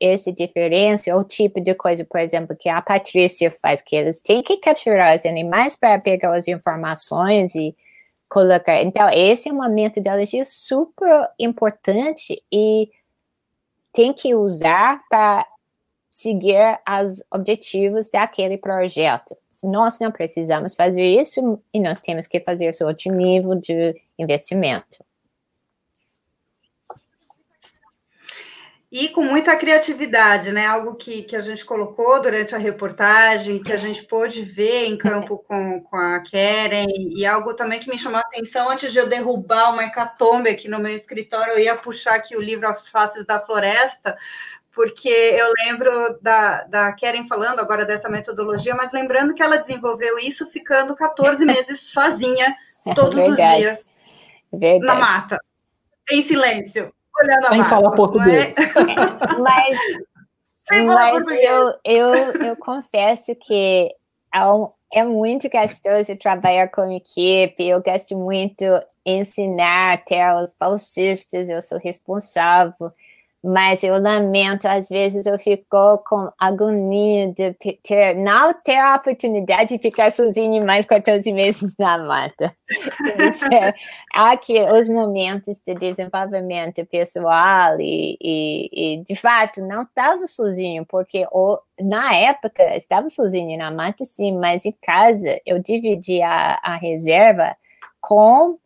esse diferença, ou tipo de coisa, por exemplo, que a Patrícia faz, que eles têm que capturar os animais para pegar as informações e colocar. Então, essa é uma metodologia super importante e tem que usar para seguir os objetivos daquele projeto. Nós não precisamos fazer isso e nós temos que fazer isso outro nível de investimento. E com muita criatividade, né? Algo que, que a gente colocou durante a reportagem, que a gente pôde ver em campo com, com a Keren, e algo também que me chamou a atenção antes de eu derrubar uma hecatombe aqui no meu escritório, eu ia puxar aqui o livro As Faces da Floresta, porque eu lembro da, da Keren falando agora dessa metodologia, mas lembrando que ela desenvolveu isso ficando 14 meses sozinha, todos os dias, Verdade. na mata, em silêncio, olhando Sem a falar português. É, mas Sem falar mas português. Eu, eu, eu confesso que é, é muito gostoso trabalhar com equipe, eu gosto muito ensinar até os bolsistas, eu sou responsável mas eu lamento, às vezes eu fico com agonia de ter, não ter a oportunidade de ficar sozinho mais 14 meses na mata. É, aqui, os momentos de desenvolvimento pessoal e, e, e de fato, não estava sozinho, porque o, na época estava sozinho na mata, sim, mas em casa eu dividi a, a reserva com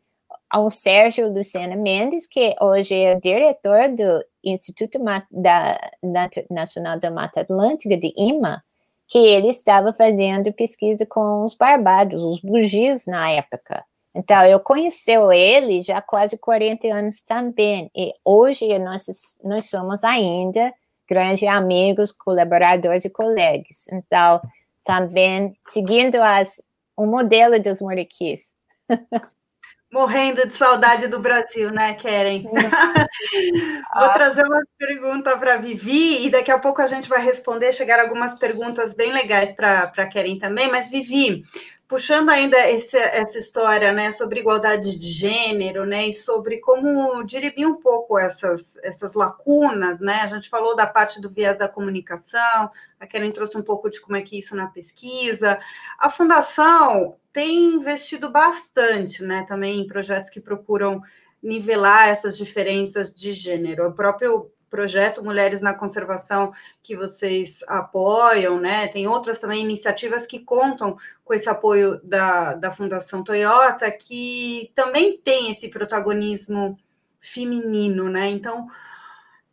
o Sérgio Lucena Mendes, que hoje é diretor do Instituto da, Nacional da Mata Atlântica, de IMA, que ele estava fazendo pesquisa com os barbados, os bugios na época. Então, eu conheci ele já há quase 40 anos também, e hoje nós, nós somos ainda grandes amigos, colaboradores e colegas. Então, também seguindo as, o modelo dos moriquis. Morrendo de saudade do Brasil, né, Keren? Vou ah. trazer uma pergunta para a Vivi e daqui a pouco a gente vai responder. Chegaram algumas perguntas bem legais para a Keren também, mas Vivi, puxando ainda esse, essa história, né, sobre igualdade de gênero, né, e sobre como dirimir um pouco essas, essas lacunas, né, a gente falou da parte do viés da comunicação, a Karen trouxe um pouco de como é que é isso na pesquisa, a Fundação tem investido bastante, né, também em projetos que procuram nivelar essas diferenças de gênero, o próprio projeto Mulheres na Conservação que vocês apoiam, né? Tem outras também iniciativas que contam com esse apoio da, da Fundação Toyota, que também tem esse protagonismo feminino, né? Então,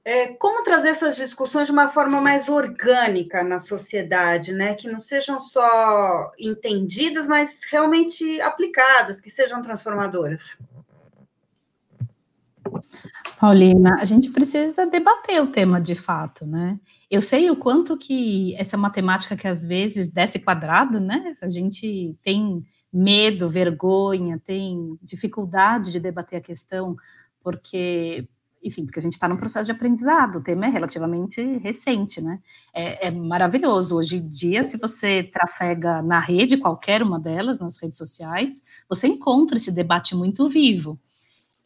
é, como trazer essas discussões de uma forma mais orgânica na sociedade, né? Que não sejam só entendidas, mas realmente aplicadas, que sejam transformadoras. Paulina, a gente precisa debater o tema de fato, né? Eu sei o quanto que essa é uma temática que às vezes desce quadrado, né? A gente tem medo, vergonha, tem dificuldade de debater a questão, porque, enfim, porque a gente está num processo de aprendizado, o tema é relativamente recente, né? É, é maravilhoso. Hoje em dia, se você trafega na rede, qualquer uma delas, nas redes sociais, você encontra esse debate muito vivo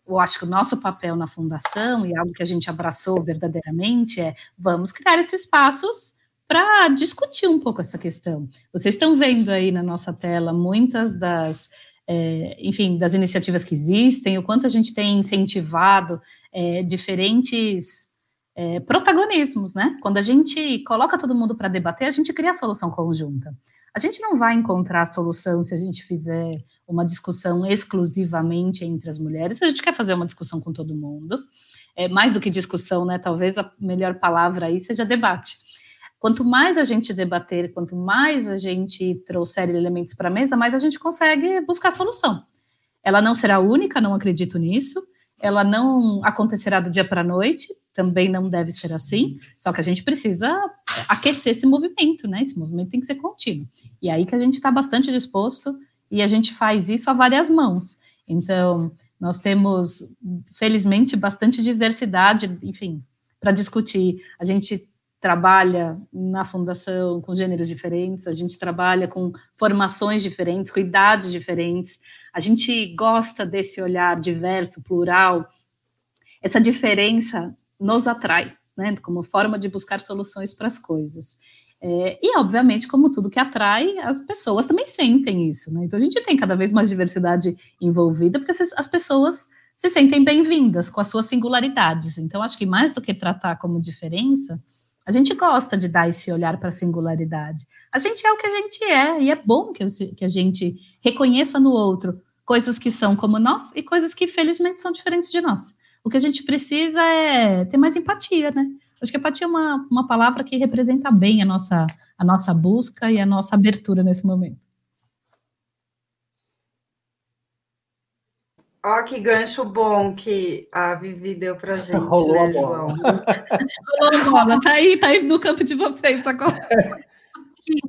eu acho que o nosso papel na fundação e algo que a gente abraçou verdadeiramente é vamos criar esses espaços para discutir um pouco essa questão. Vocês estão vendo aí na nossa tela muitas das, é, enfim, das iniciativas que existem, o quanto a gente tem incentivado é, diferentes é, protagonismos, né? Quando a gente coloca todo mundo para debater, a gente cria a solução conjunta. A gente não vai encontrar a solução se a gente fizer uma discussão exclusivamente entre as mulheres. A gente quer fazer uma discussão com todo mundo. É, mais do que discussão, né? Talvez a melhor palavra aí seja debate. Quanto mais a gente debater, quanto mais a gente trouxer elementos para a mesa, mais a gente consegue buscar solução. Ela não será única, não acredito nisso. Ela não acontecerá do dia para a noite, também não deve ser assim, só que a gente precisa aquecer esse movimento, né? Esse movimento tem que ser contínuo. E aí que a gente está bastante disposto e a gente faz isso a várias mãos. Então, Nós temos, felizmente, bastante diversidade, enfim, para discutir. A gente trabalha na fundação com gêneros diferentes, a gente trabalha com formações diferentes, com idades diferentes, a gente gosta desse olhar diverso, plural. Essa diferença nos atrai, né, como forma de buscar soluções para as coisas. É, e, obviamente, como tudo que atrai, as pessoas também sentem isso, né? Então, a gente tem cada vez mais diversidade envolvida, porque as pessoas se sentem bem-vindas com as suas singularidades. Então, acho que mais do que tratar como diferença, a gente gosta de dar esse olhar para a singularidade. A gente é o que a gente é, e é bom que, que a gente reconheça no outro coisas que são como nós e coisas que, felizmente, são diferentes de nós. O que a gente precisa é ter mais empatia, né? Acho que empatia é uma, uma palavra que representa bem a nossa, a nossa busca e a nossa abertura nesse momento. Ó, que gancho bom que a Vivi deu para gente. Rolou né, a bola. Rolou a bola, tá aí, tá aí no campo de vocês agora. Que,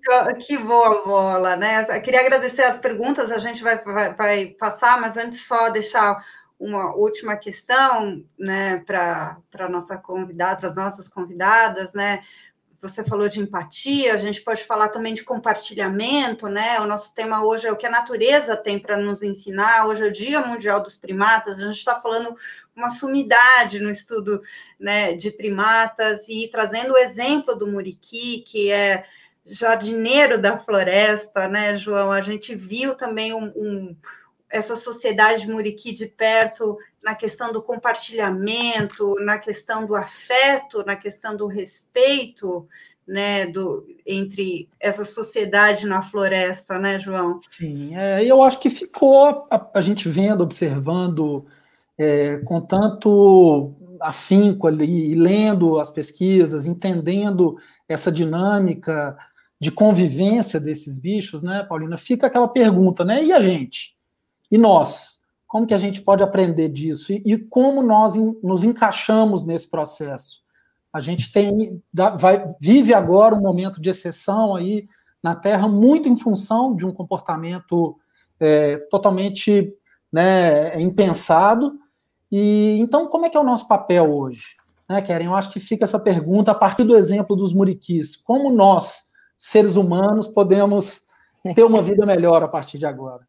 que boa bola, né? Eu queria agradecer as perguntas, a gente vai, vai, vai passar, mas antes só deixar uma última questão, né, para a nossa convidada, para as nossas convidadas, né? Você falou de empatia, a gente pode falar também de compartilhamento, né? O nosso tema hoje é o que a natureza tem para nos ensinar. Hoje é o Dia Mundial dos Primatas, a gente está falando uma sumidade no estudo né, de primatas e trazendo o exemplo do muriqui, que é jardineiro da floresta, né, João? A gente viu também um, um essa sociedade de Muriqui de perto na questão do compartilhamento, na questão do afeto, na questão do respeito, né, do, entre essa sociedade na floresta, né, João? Sim, é, eu acho que ficou a, a gente vendo, observando é, com tanto afinco ali, lendo as pesquisas, entendendo essa dinâmica de convivência desses bichos, né, Paulina? Fica aquela pergunta, né? E a gente? E nós? Como que a gente pode aprender disso? E, e como nós nos encaixamos nesse processo? A gente tem, vai, vive agora um momento de exceção aí na Terra, muito em função de um comportamento é, totalmente né, impensado. E então, como é que é o nosso papel hoje? Né? Eu acho que fica essa pergunta a partir do exemplo dos muriquis. Como nós, seres humanos, podemos ter uma vida melhor a partir de agora?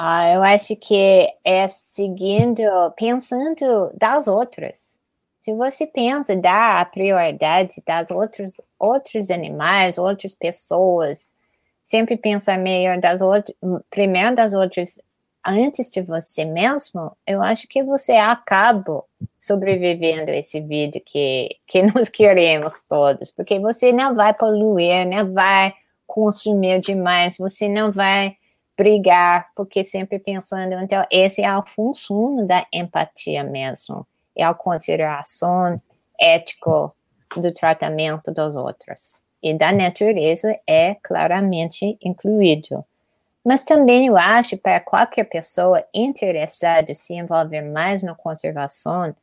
Ah, eu acho que é seguindo, pensando das outras. Se você pensa, dá prioridade das outros, outros animais, outras pessoas, sempre pensar melhor das outras, primeiro das outras antes de você mesmo, eu acho que você acaba sobrevivendo esse vídeo que, que nós queremos todos, porque você não vai poluir, não vai consumir demais, você não vai brigar, porque sempre pensando, então, esse é o função da empatia mesmo, é a consideração ética do tratamento dos outros. E da natureza é claramente incluído. Mas também eu acho para qualquer pessoa interessada em se envolver mais na conservação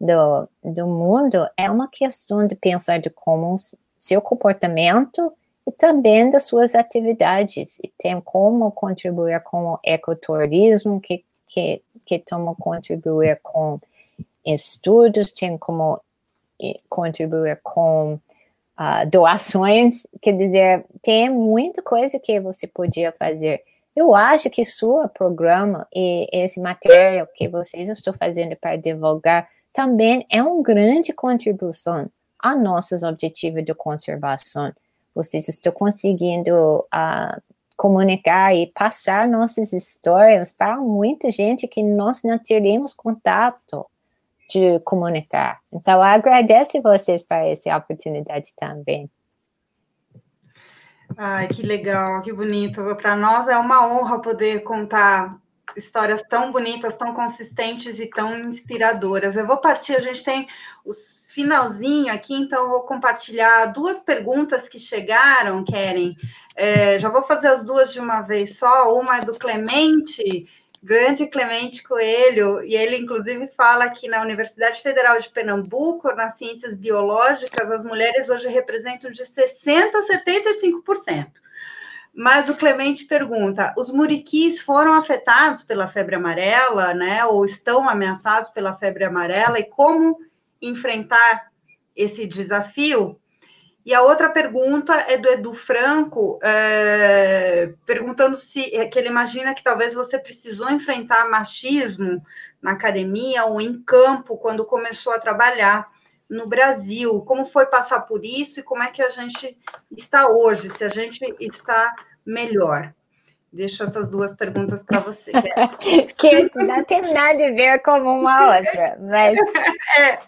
do, do mundo, é uma questão de pensar de como seu comportamento e também das suas atividades. E tem como contribuir com o ecoturismo, que, que, que toma contribuir com estudos, tem como contribuir com uh, doações, quer dizer, tem muita coisa que você podia fazer. Eu acho que seu programa e esse material que vocês estão fazendo para divulgar também é uma grande contribuição a nossos objetivos de conservação vocês estão conseguindo uh, comunicar e passar nossas histórias para muita gente que nós não teremos contato de comunicar. Então, agradeço vocês por essa oportunidade também. Ai, que legal, que bonito. Para nós é uma honra poder contar histórias tão bonitas, tão consistentes e tão inspiradoras. Eu vou partir, a gente tem os finalzinho aqui, então vou compartilhar duas perguntas que chegaram, Keren. É, já vou fazer as duas de uma vez só. Uma é do Clemente, grande Clemente Coelho, e ele inclusive fala que na Universidade Federal de Pernambuco, nas ciências biológicas, as mulheres hoje representam de 60% a 75%. Mas o Clemente pergunta: os muriquis foram afetados pela febre amarela, né? Ou estão ameaçados pela febre amarela? E como enfrentar esse desafio? E a outra pergunta é do Edu Franco, é, perguntando se é, que ele imagina que talvez você precisou enfrentar machismo na academia ou em campo quando começou a trabalhar no Brasil. Como foi passar por isso e como é que a gente está hoje, se a gente está melhor? Deixo essas duas perguntas para você. que não tem nada a ver com uma outra, mas é.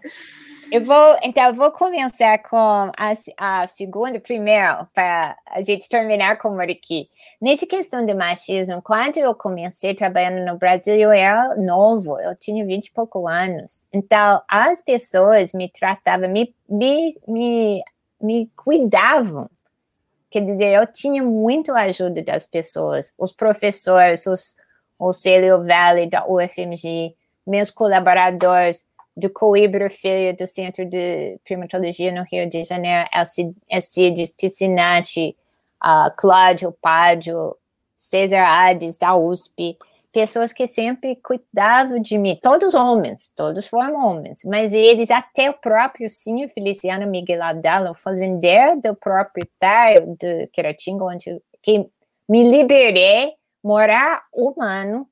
eu vou, então eu vou começar com a, a segunda primeiro para a gente terminar com o aqui. Nessa questão de machismo, quando eu comecei trabalhando no Brasil, eu era novo, eu tinha 20 e poucos anos. Então as pessoas me tratavam, me, me, me, me cuidavam Quer dizer, eu tinha muito ajuda das pessoas, os professores, os, o Célio Vale da UFMG, meus colaboradores do Coimbra Filho do Centro de Primatologia no Rio de Janeiro, Alcides Piscinati, uh, Cláudio Pádio, César Hades da USP, pessoas que sempre cuidavam de mim, todos homens, todos foram homens, mas eles, até o próprio senhor Feliciano Miguel Abdala, fazendeiro do proprietário de Queratinga, onde que me liberei, morar um ano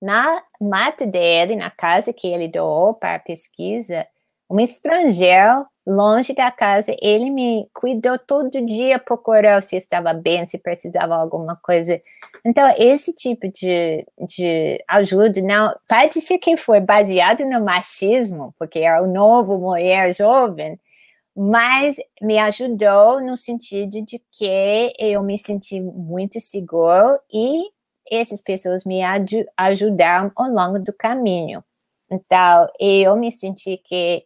na mata dele, na casa que ele doou para pesquisa, um estrangeiro longe da casa, ele me cuidou todo dia, procurou se estava bem, se precisava alguma coisa. Então, esse tipo de, de ajuda, não, pode ser que foi baseado no machismo, porque era o novo mulher jovem, mas me ajudou no sentido de que eu me senti muito seguro e essas pessoas me ajudaram ao longo do caminho. Então, eu me senti que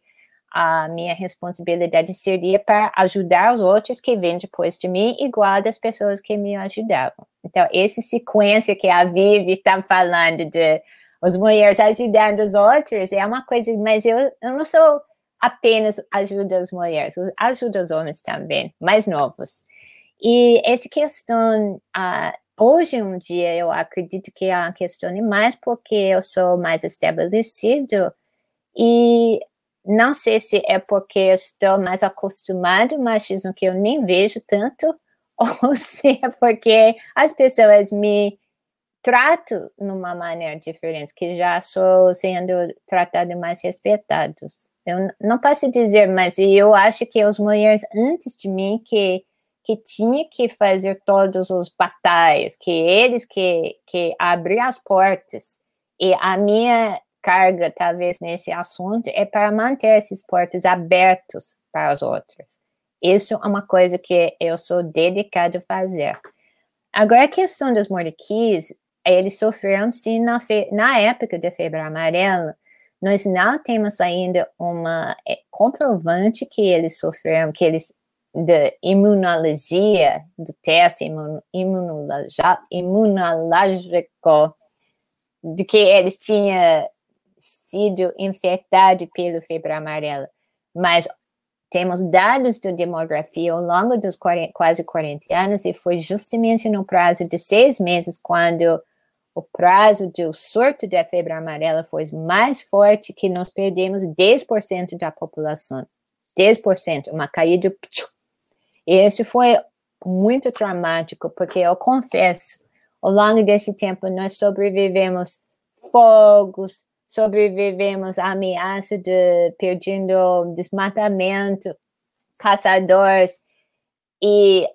a minha responsabilidade seria para ajudar os outros que vêm depois de mim, igual das pessoas que me ajudavam. Então, essa sequência que a Vivi está falando de as mulheres ajudando os outros é uma coisa, mas eu, eu não sou apenas ajuda as mulheres, ajuda os homens também, mais novos. E essa questão, uh, hoje um dia, eu acredito que é uma questão mais porque eu sou mais estabelecido e não sei se é porque estou mais acostumado ao machismo que eu nem vejo tanto, ou se é porque as pessoas me tratam de uma maneira diferente, que já sou sendo tratado mais respeitados. Eu não posso dizer, mas eu acho que as mulheres antes de mim que que tinha que fazer todos os batalhas, que eles que que abriam as portas. E a minha carga, talvez, nesse assunto, é para manter esses portos abertos para os outros. Isso é uma coisa que eu sou dedicado a fazer. Agora, a questão dos moriquis, eles sofreram, sim, na, na época da febre amarela, nós não temos ainda uma é, comprovante que eles sofreram, que eles da imunologia, do teste imun, imunológico, de que eles tinham sido infectado pelo febre amarela, mas temos dados da demografia ao longo dos 40, quase 40 anos e foi justamente no prazo de seis meses quando o prazo do surto da febre amarela foi mais forte que nós perdemos 10% da população. 10%, uma caída. E isso foi muito traumático, porque eu confesso, ao longo desse tempo nós sobrevivemos fogos, sobrevivemos à ameaça de perdendo desmatamento, caçadores, e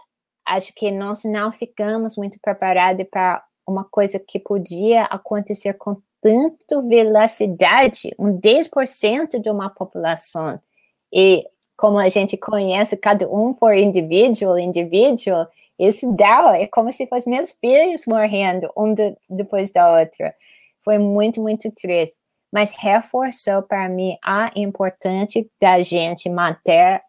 acho que nós não ficamos muito preparados para uma coisa que podia acontecer com tanta velocidade, um 10% de uma população. E como a gente conhece cada um por indivíduo, indivíduo, isso dá, é como se fossem meus filhos morrendo um de, depois da outra. Foi muito, muito triste mas reforçou para mim a importância da gente manter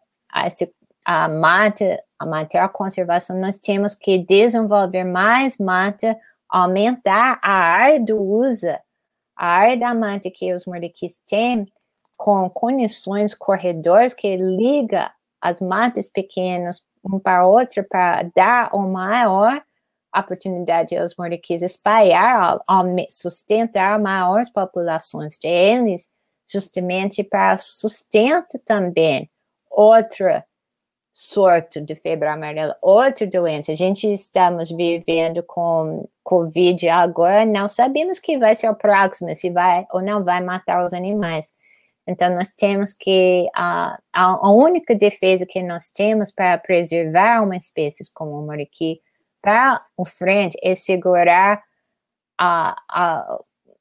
esse, a mata, a manter a conservação. Nós temos que desenvolver mais mata, aumentar a área do uso, a área da mata que os mordiquis têm, com conexões, corredores que liga as matas pequenas um para outro para dar uma maior oportunidade aos Moriquis espalhar, sustentar maiores populações deles, justamente para sustento também outra sorte de febre amarela, outra doença. A gente estamos vivendo com Covid agora, não sabemos que vai ser o próximo, se vai ou não vai matar os animais. Então, nós temos que, a, a, única defesa que nós temos para preservar uma espécie como o moriqui para o frente é segurar a, a,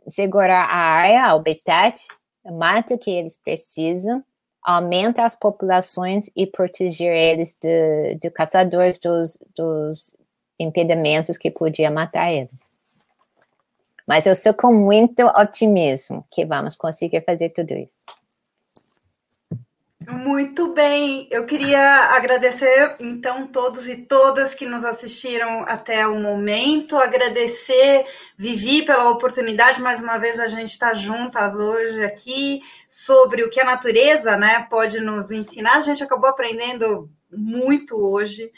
segurar a área, o habitat, a mata que eles precisam, aumenta as populações e proteger eles de, de caçadores dos, dos impedimentos que podiam matar eles. Mas eu sou com muito otimismo que vamos conseguir fazer tudo isso. Muito bem, eu queria agradecer então todos e todas que nos assistiram até o momento, agradecer Vivi pela oportunidade, mais uma vez a gente está juntas hoje aqui sobre o que a natureza né, pode nos ensinar. A gente acabou aprendendo muito hoje.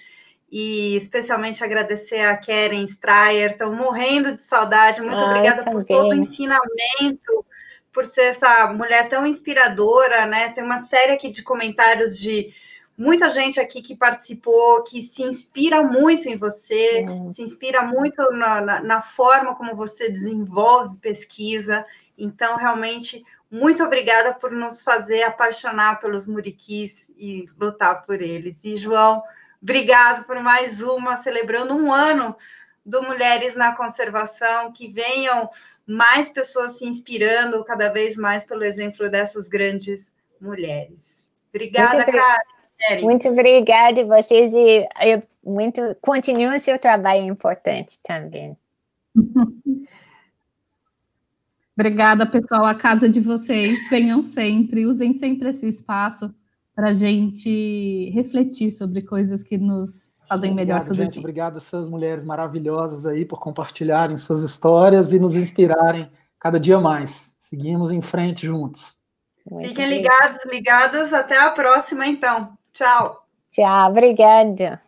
E especialmente agradecer a Karen Strayer, estou morrendo de saudade, muito Ai, obrigada por todo o ensinamento por ser essa mulher tão inspiradora, né? Tem uma série aqui de comentários de muita gente aqui que participou, que se inspira muito em você, se inspira muito na, na, na, forma como você desenvolve pesquisa. Então, realmente, muito obrigada por nos fazer apaixonar pelos muriquis e lutar por eles. E, João, obrigado por mais uma, celebrando um ano do Mulheres na Conservação, que venham mais pessoas se inspirando cada vez mais pelo exemplo dessas grandes mulheres. Obrigada, Karen. Muito obrigada vocês e eu, muito continue o seu trabalho importante também. Obrigada, pessoal. A casa de vocês. Venham sempre, usem sempre esse espaço para a gente refletir sobre coisas que nos fazem melhor Obrigado, todo gente, dia. Obrigado a essas mulheres maravilhosas aí por compartilharem suas histórias e nos inspirarem cada dia mais. Seguimos em frente juntos. Muito Fiquem ligados, ligadas. Até a próxima, então. Tchau. Tchau, obrigada.